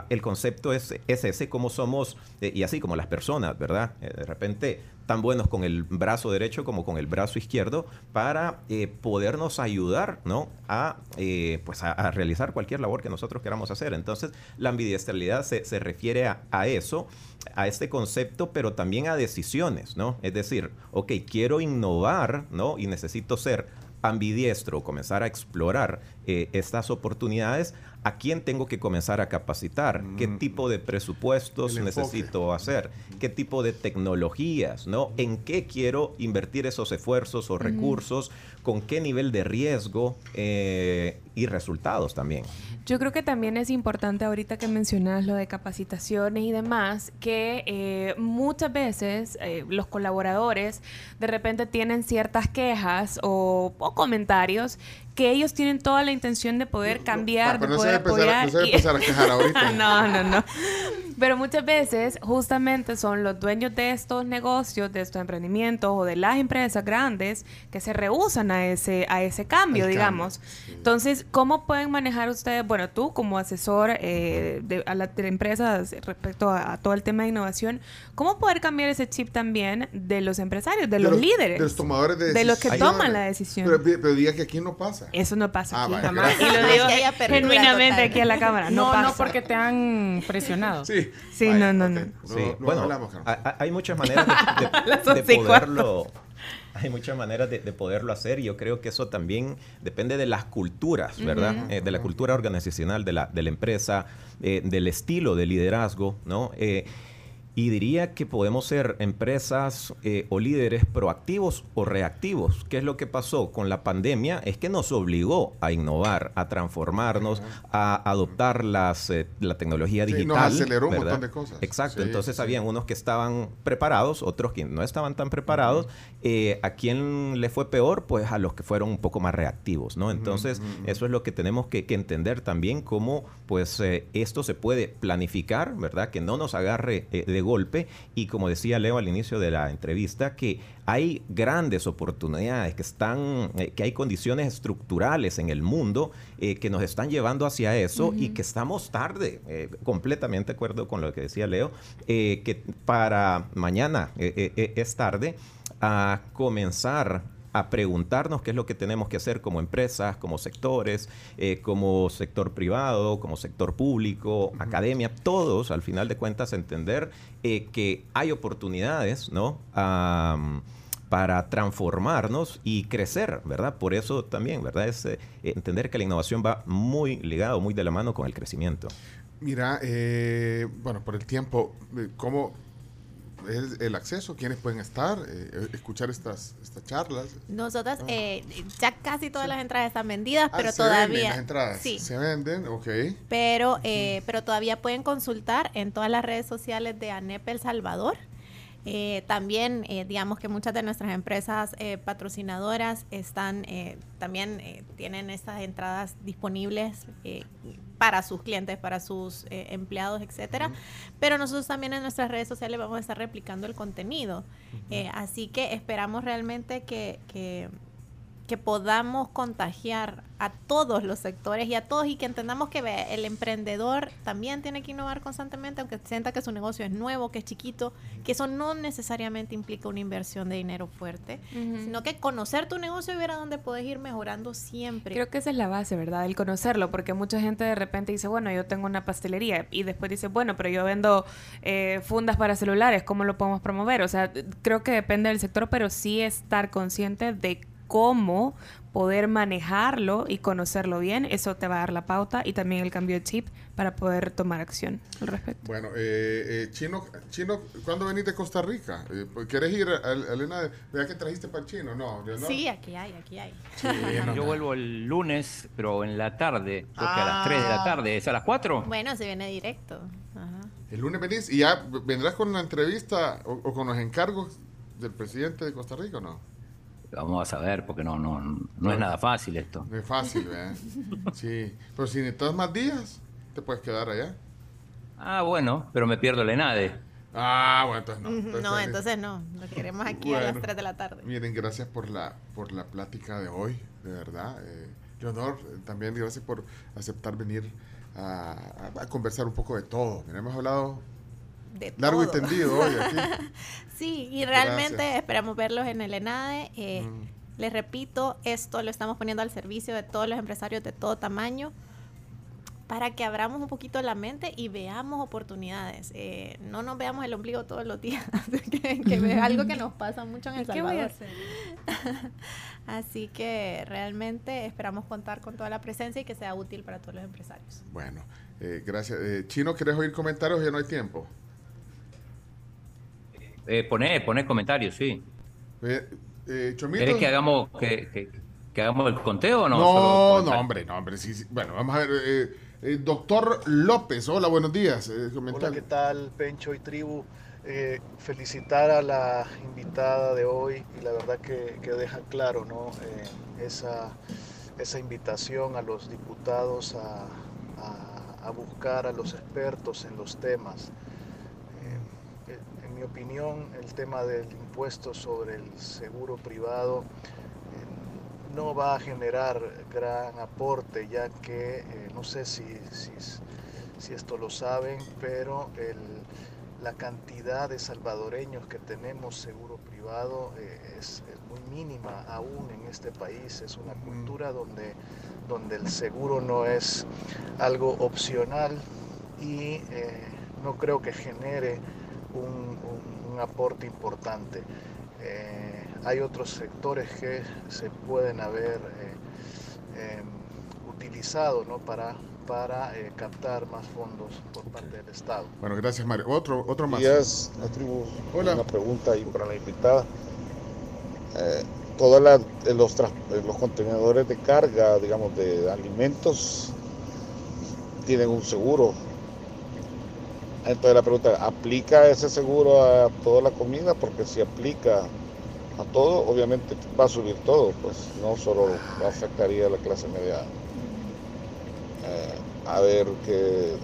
el concepto es, es ese, como somos, eh, y así como las personas, ¿verdad? Eh, de repente, tan buenos con el brazo derecho como con el brazo izquierdo para eh, podernos ayudar, ¿no? A, eh, pues a, realizar cualquier labor que nosotros queramos hacer. Entonces, la ambidiestralidad se, se refiere a, a eso, a este concepto, pero también a decisiones, ¿no? Es decir, ok, quiero innovar, ¿no? Y necesito ser ambidiestro, comenzar a explorar eh, estas oportunidades, ¿a quién tengo que comenzar a capacitar? ¿Qué Mm. tipo de presupuestos necesito hacer? ¿Qué tipo de tecnologías? ¿no? ¿En qué quiero invertir esos esfuerzos o recursos? ¿Con qué nivel de riesgo eh, y resultados también? Yo creo que también es importante ahorita que mencionas lo de capacitaciones y demás, que eh, muchas veces eh, los colaboradores de repente tienen ciertas quejas o, o comentarios que ellos tienen toda la intención de poder cambiar, pero de poder empezar apoyar. no se va a y- empezar a quejar [laughs] ahorita. no, no, no. Pero muchas veces justamente son los dueños de estos negocios, de estos emprendimientos o de las empresas grandes que se rehusan a ese, a ese cambio, digamos. cambio, sí. Entonces, ¿cómo pueden manejar ustedes, bueno, tú como asesor eh, de, a la, de empresas respecto a, a todo el tema de innovación, cómo poder cambiar ese chip también de los empresarios, de, los, líderes? De los tomadores de De los que decisiones. toman la decisión. Pero, pero diga que aquí no pasa. Eso no pasa Ah, aquí vaya, jamás. Y lo digo genuinamente total. aquí a la cámara. No, No, pasa. no, porque te han presionado. Sí. Sí, Vaya, no, no, no. Sí, no bueno, hablamos, hay, hay muchas maneras de, [laughs] Las poderlo, [laughs] hay muchas maneras de, poderlo hacer y yo creo que eso también depende de las culturas, ¿verdad? Eh, de la cultura organizacional de la, de la empresa, eh, del estilo de liderazgo, ¿no? Eh, y diría que podemos ser empresas eh, o líderes proactivos o reactivos. ¿Qué es lo que pasó con la pandemia? Es que nos obligó a innovar, a transformarnos, a adoptar las, eh, la tecnología digital. nos aceleró un montón de cosas. Exacto. Entonces habían unos que estaban preparados, otros que no estaban tan preparados. Eh, ¿A quién le fue peor? Pues a los que fueron un poco más reactivos, ¿no? Entonces eso es lo que tenemos que, que entender también, cómo pues esto se puede planificar, ¿verdad? Que no nos agarre de golpe. Y como decía Leo al inicio de la entrevista, que hay grandes oportunidades, que, están, eh, que hay condiciones estructurales en el mundo eh, que nos están llevando hacia eso y que estamos tarde, eh, completamente de acuerdo con lo que decía Leo, que para mañana es tarde a comenzar a preguntarnos qué es lo que tenemos que hacer como empresas, como sectores, eh, como sector privado, como sector público, academia, todos al final de cuentas entender eh, que hay oportunidades, ¿no? para transformarnos y crecer, ¿verdad? Por eso también, ¿verdad? Es eh, entender que la innovación va muy ligado, muy de la mano con el crecimiento. Mira, bueno, por el tiempo, ¿cómo, es el acceso, quiénes pueden estar, eh, escuchar estas, estas charlas. Nosotras, ah. eh, ya casi todas las entradas están vendidas, ah, pero todavía... las entradas sí. se venden, ok. Pero, eh, pero todavía pueden consultar en todas las redes sociales de ANEP El Salvador. También, digamos que muchas de nuestras empresas patrocinadoras están, también tienen estas entradas disponibles para sus clientes, para sus eh, empleados, etcétera. Pero nosotros también en nuestras redes sociales vamos a estar replicando el contenido. Eh, así que esperamos realmente que, que que podamos contagiar a todos los sectores y a todos y que entendamos que el emprendedor también tiene que innovar constantemente, aunque sienta que su negocio es nuevo, que es chiquito, que eso no necesariamente implica una inversión de dinero fuerte, sino que conocer tu negocio y ver a dónde puedes ir mejorando siempre. Creo que esa es la base, ¿verdad? El conocerlo, porque mucha gente de repente dice, bueno, yo tengo una pastelería y después dice, bueno, pero yo vendo eh, fundas para celulares, ¿cómo lo podemos promover? O sea, creo que depende del sector, pero sí estar consciente de cómo poder manejarlo y conocerlo bien, eso te va a dar la pauta y también el cambio de chip para poder tomar acción al respecto. Bueno, eh, eh, Chino, Chino, ¿cuándo venís de Costa Rica? Eh, ¿Quieres ir a, Elena? ¿Vea que trajiste para el chino? No, Sí, aquí hay, aquí hay. yo vuelvo el lunes, pero en la tarde, creo que a las 3 de la tarde, ¿es a las 4? Bueno, se viene directo. El lunes venís y ya vendrás con una entrevista o, o con los encargos del presidente de Costa Rica o no? Vamos a saber, porque no, no, no es nada fácil esto. No es fácil, ¿eh? sí. Pero si necesitas más días, te puedes quedar allá. Ah, bueno, pero me pierdo el ENADE. Ah, bueno, entonces no. no, entonces no. Lo queremos aquí a las 3 de la tarde. Miren, gracias por la, por la plática de hoy, de verdad. Eh, Leonor, también gracias por aceptar venir a, a, conversar un poco de todo. Mira, hemos hablado largo y tendido hoy aquí. [laughs] sí, y realmente esperamos verlos en el ENADE. Eh, mm. Les repito, esto lo estamos poniendo al servicio de todos los empresarios de todo tamaño para que abramos un poquito la mente y veamos oportunidades. Eh, no nos veamos el ombligo todos los días, [laughs] que, es [laughs] algo que nos pasa mucho en El Salvador. Así que realmente esperamos contar con toda la presencia y que sea útil para todos los empresarios. Bueno, eh, gracias. Chino, ¿quieres oír comentarios? Ya no hay tiempo. Eh, poné, poné comentarios, sí. Eh, eh ¿Querés que hagamos, que, que, hagamos el conteo o no? No, no, hombre, no, hombre. Sí, Bueno, vamos a ver. Eh, eh, doctor López, hola, buenos días. hola, ¿qué tal, Pencho y Tribu? felicitar a la invitada de hoy y la verdad que, que deja claro ¿no? esa, esa invitación a los diputados a, a, a buscar a los expertos en los temas opinión, el tema del impuesto sobre el seguro privado eh, no va a generar gran aporte, ya que eh, no sé si, si, esto lo saben, pero la cantidad de salvadoreños que tenemos seguro privado eh, es, muy mínima aún en este país. Es una cultura donde, donde el seguro no es algo opcional y no creo que genere un, aporte importante. Eh, hay otros sectores que se pueden haber eh, em, utilizado ¿no? para, para eh, captar más fondos por parte del Estado. Bueno, gracias, Mario. Otro, otro más. días, la tribu. Hola. Una pregunta ahí para la invitada. Eh, todos los, los contenedores de carga, digamos, de alimentos, tienen un seguro. Entonces la pregunta, ¿aplica ese seguro a toda la comida? Porque si aplica a todo, obviamente va a subir todo, pues no solo afectaría a la clase media. Eh, a ver que,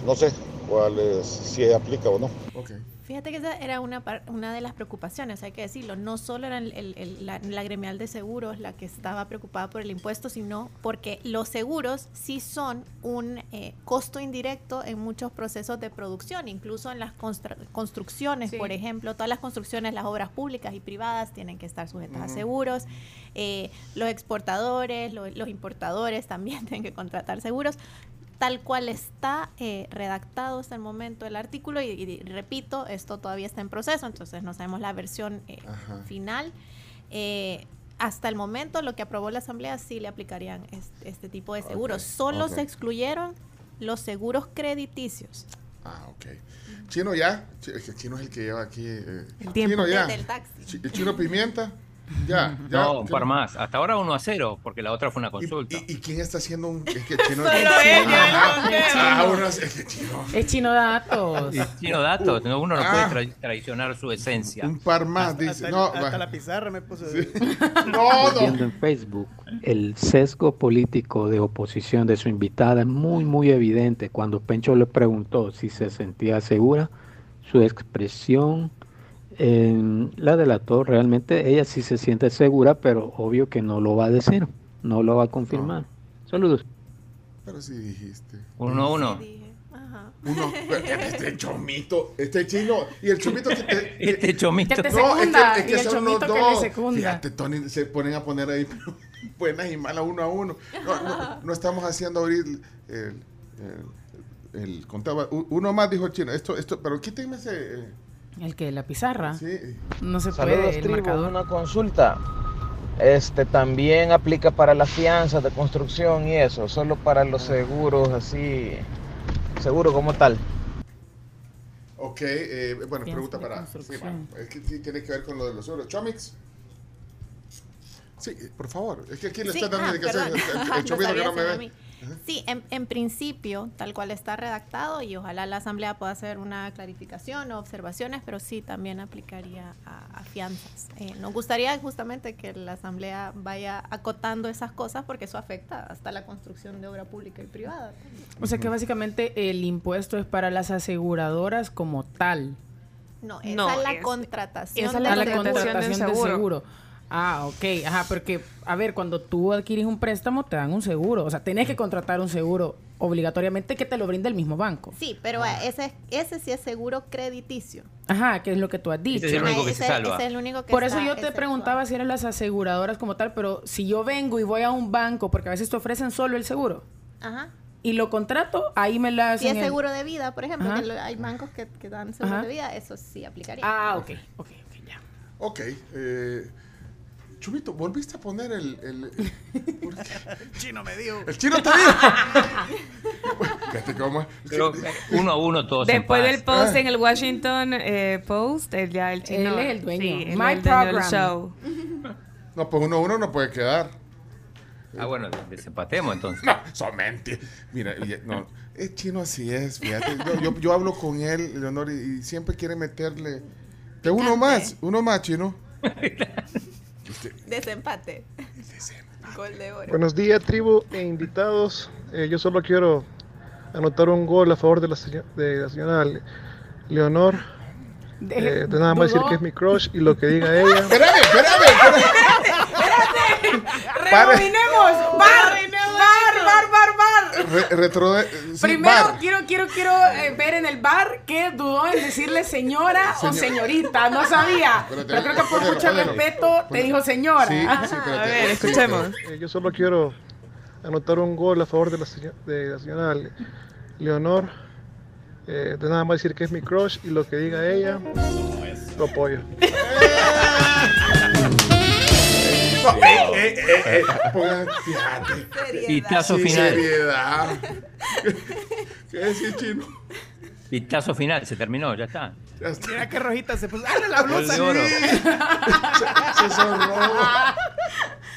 no sé cuál es, si aplica o no. Ok. Fíjate que esa era una, una de las preocupaciones, hay que decirlo. No solo era el- el- el- la, la gremial de seguros la que estaba preocupada por el impuesto, sino porque los seguros sí son un eh, costo indirecto en muchos procesos de producción, incluso en las constru- construcciones, Sí. por ejemplo. Todas las construcciones, las obras públicas y privadas tienen que estar sujetas a seguros. Eh, los exportadores, lo- los importadores también [laughs] tienen que contratar seguros tal cual está eh, redactado hasta el momento el artículo y, y repito, esto todavía está en proceso, entonces no sabemos la versión eh, final. Eh, hasta el momento lo que aprobó la Asamblea sí le aplicarían este, este tipo de seguros. Solo se excluyeron los seguros crediticios. Ah, ok. Chino ya. Chi- es que Chino es el que lleva aquí. eh, El tiempo. Chino ya. Desde el taxi. El chino pimienta. Ya, ya. [laughs] No, un par más. Hasta ahora 1 a 0, porque la otra fue una ¿Y, consulta. y, y quién está haciendo un.? Es que [laughs] chino. Solo ella, Ajá. no, Ah, uno es es que chino. Es chino datos. Chino datos, no, uno no Ah. puede tra- traicionar su esencia. Un par más, Hasta, dice. hasta- no, hasta va. la pizarra me puso. Sí. [laughs] No, no. viendo en Facebook, el sesgo político de oposición de su invitada es muy, muy evidente. Cuando Pencho le preguntó si se sentía segura, su expresión eh, la delató. Realmente ella sí se siente segura, pero obvio que no lo va a decir, no lo va a confirmar. Saludos. Pero sí dijiste. Uno a uno. Sí, dije, ajá. Uno. Este chomito. Este chino. Y el chomito que te. [laughs] Este chomito. Que te No, es que, y es el que son los chomito que le dos. secunda. Fíjate, Tony, se ponen a poner ahí [laughs] buenas y malas uno a uno. No, no, no estamos haciendo abrir el, el, el contaba. Uno más dijo el chino. Esto, esto, pero quítenme ese. El que la pizarra. Sí. No se Saludos, puede, el tribu. marcador. Una consulta. Este también aplica para las fianzas de construcción y eso, solo para los seguros así, seguro como tal. Ok, eh, bueno, pregunta para. Sí, es que tiene que ver con lo de los euros. Chomix. Sí, por favor. Es que aquí le Sí, está dando ah, indicaciones. El, [laughs] el, que no me ve. Sí, en, en principio, tal cual está redactado, y ojalá la Asamblea pueda hacer una clarificación o observaciones, pero sí también aplicaría a, a fianzas. Eh, nos gustaría justamente que la Asamblea vaya acotando esas cosas porque eso afecta hasta la construcción de obra pública y privada. O sea que básicamente el impuesto es para las aseguradoras como tal. No, esa No, es la es- contratación. esa es de la a la los contratación del seguro. Ah, ok. Ajá, porque, a ver, cuando tú adquieres un préstamo, te dan un seguro. O sea, tenés que contratar un seguro obligatoriamente que te lo brinde el mismo banco. Sí, pero eh, ese, ese sí es seguro crediticio. Ajá, que es lo que tú has dicho. es el único que ese, se salva. ese es el único que Por eso está yo te preguntaba si eran las aseguradoras como tal, pero si yo vengo y voy a un banco, porque a veces te ofrecen solo el seguro, Ajá. y lo contrato, ahí me la Si hacen es el- seguro de vida, por ejemplo, que lo- hay bancos que, que dan seguro Ajá. de vida, eso sí aplicaría. Ah, ok, ok, ok, ya. Ok. Eh, Chubito, ¿volviste a poner el. el, ¿por qué? [laughs] Chino me dio. El chino te dijo. [laughs] Fíjate cómo es. Pero uno a uno todos en Después paz. del post en el Washington eh, Post, él ya el chino. Él es el dueño. Sí, My el dueño del program. show. [laughs] No, pues uno a uno no puede quedar. Ah, bueno, desempatemos entonces. No, son mentiras. Mira, no, es chino así es, fíjate. Yo, yo, yo hablo con él, Leonor, y, y siempre quiere meterle. De uno más, uno más, chino. Desempate. Gol de oro. Buenos días, tribu e invitados. Eh, yo solo quiero anotar un gol a favor de la, seño- de la señora Le- Leonor. Eh, de nada más decir que es mi crush y lo que diga ella. Espérame, espérame, espérame. Pare. ¡Rebobinemos! ¡Bar! ¡Bar, bar, bar, bar! Re- retro, eh, sí, Primero bar. quiero, quiero, quiero eh, ver en el bar que dudó en decirle señora o Señor- señorita. No sabía. Espérate, Pero creo que por mucho ponelo. respeto te dijo señora. Sí, Ajá. sí, espérate. A ver, escuchemos. Eh, yo solo quiero anotar un gol a favor de la, seño- de la señora Le- Leonor. Eh, de nada más decir que es mi crush y lo que diga ella, lo apoyo. [laughs] ¡Eh! Eh, eh, eh. Pitazo Sí, final. seriedad. ¿Qué chino? Pitazo final, se terminó, ya está. Ya está. Mira qué rojita se puso. ¡Ah, la blusa! oro. [laughs] Se zorró.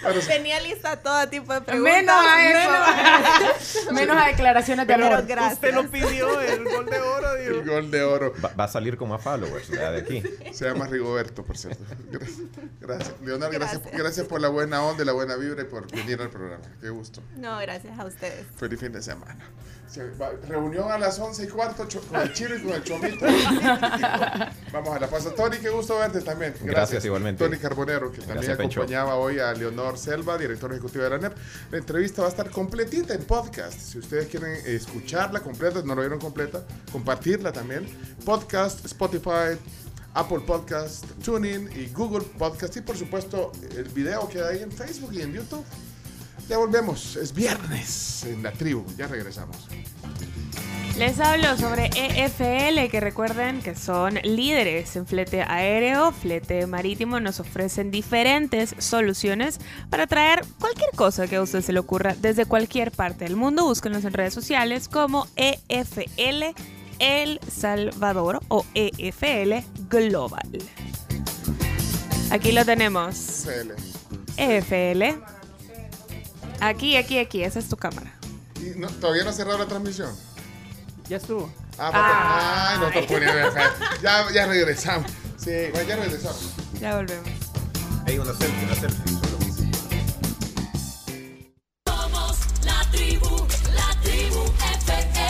Bueno, Tenía lista todo tipo de preguntas. Menos a eso. [laughs] Menos a declaraciones de Pero amor. gracias. Usted lo pidió, el gol de oro. digo. el gol de oro. Va, va a salir con más followers ¿verdad? de aquí. Se llama Rigoberto, por cierto. Gracias. gracias. Leonardo, gracias. Gracias. gracias por la buena onda y la buena vibra y por venir al programa. Qué gusto. No, gracias a ustedes. Feliz fin de semana. Se va- Reunión a las 11 y cuarto cho- con el [laughs] chino y con el chomito. [laughs] Vamos a la pausa. Tony, qué gusto verte también. Gracias, igualmente. Tony Carbonero, que también Gracias, Pencho. acompañaba hoy a Leonor Selva, director ejecutivo de la NEP. La entrevista va a estar completita en podcast. Si ustedes quieren escucharla completa, no la vieron completa, compartirla también. Podcast, Spotify, Apple Podcast, TuneIn y Google Podcast. Y por supuesto, el video queda ahí en Facebook y en YouTube. Ya volvemos. Es viernes en la tribu. Ya regresamos. Les hablo sobre EFL, que recuerden que son líderes en flete aéreo, flete marítimo. Nos ofrecen diferentes soluciones para traer cualquier cosa que a usted se le ocurra desde cualquier parte del mundo. Búsquenos en redes sociales como EFL El Salvador o EFL Global. Aquí lo tenemos. EFL. Aquí, aquí, aquí, esa es tu cámara. ¿Y no, ¿Todavía no ha cerrado la transmisión? Ya estuvo. Ah, porque, ay, no te ponía [laughs] ya, ya regresamos. Sí, bueno, ya regresamos. Ya volvemos. Hay una selfie, una selfie. Somos la tribu, la tribu FM.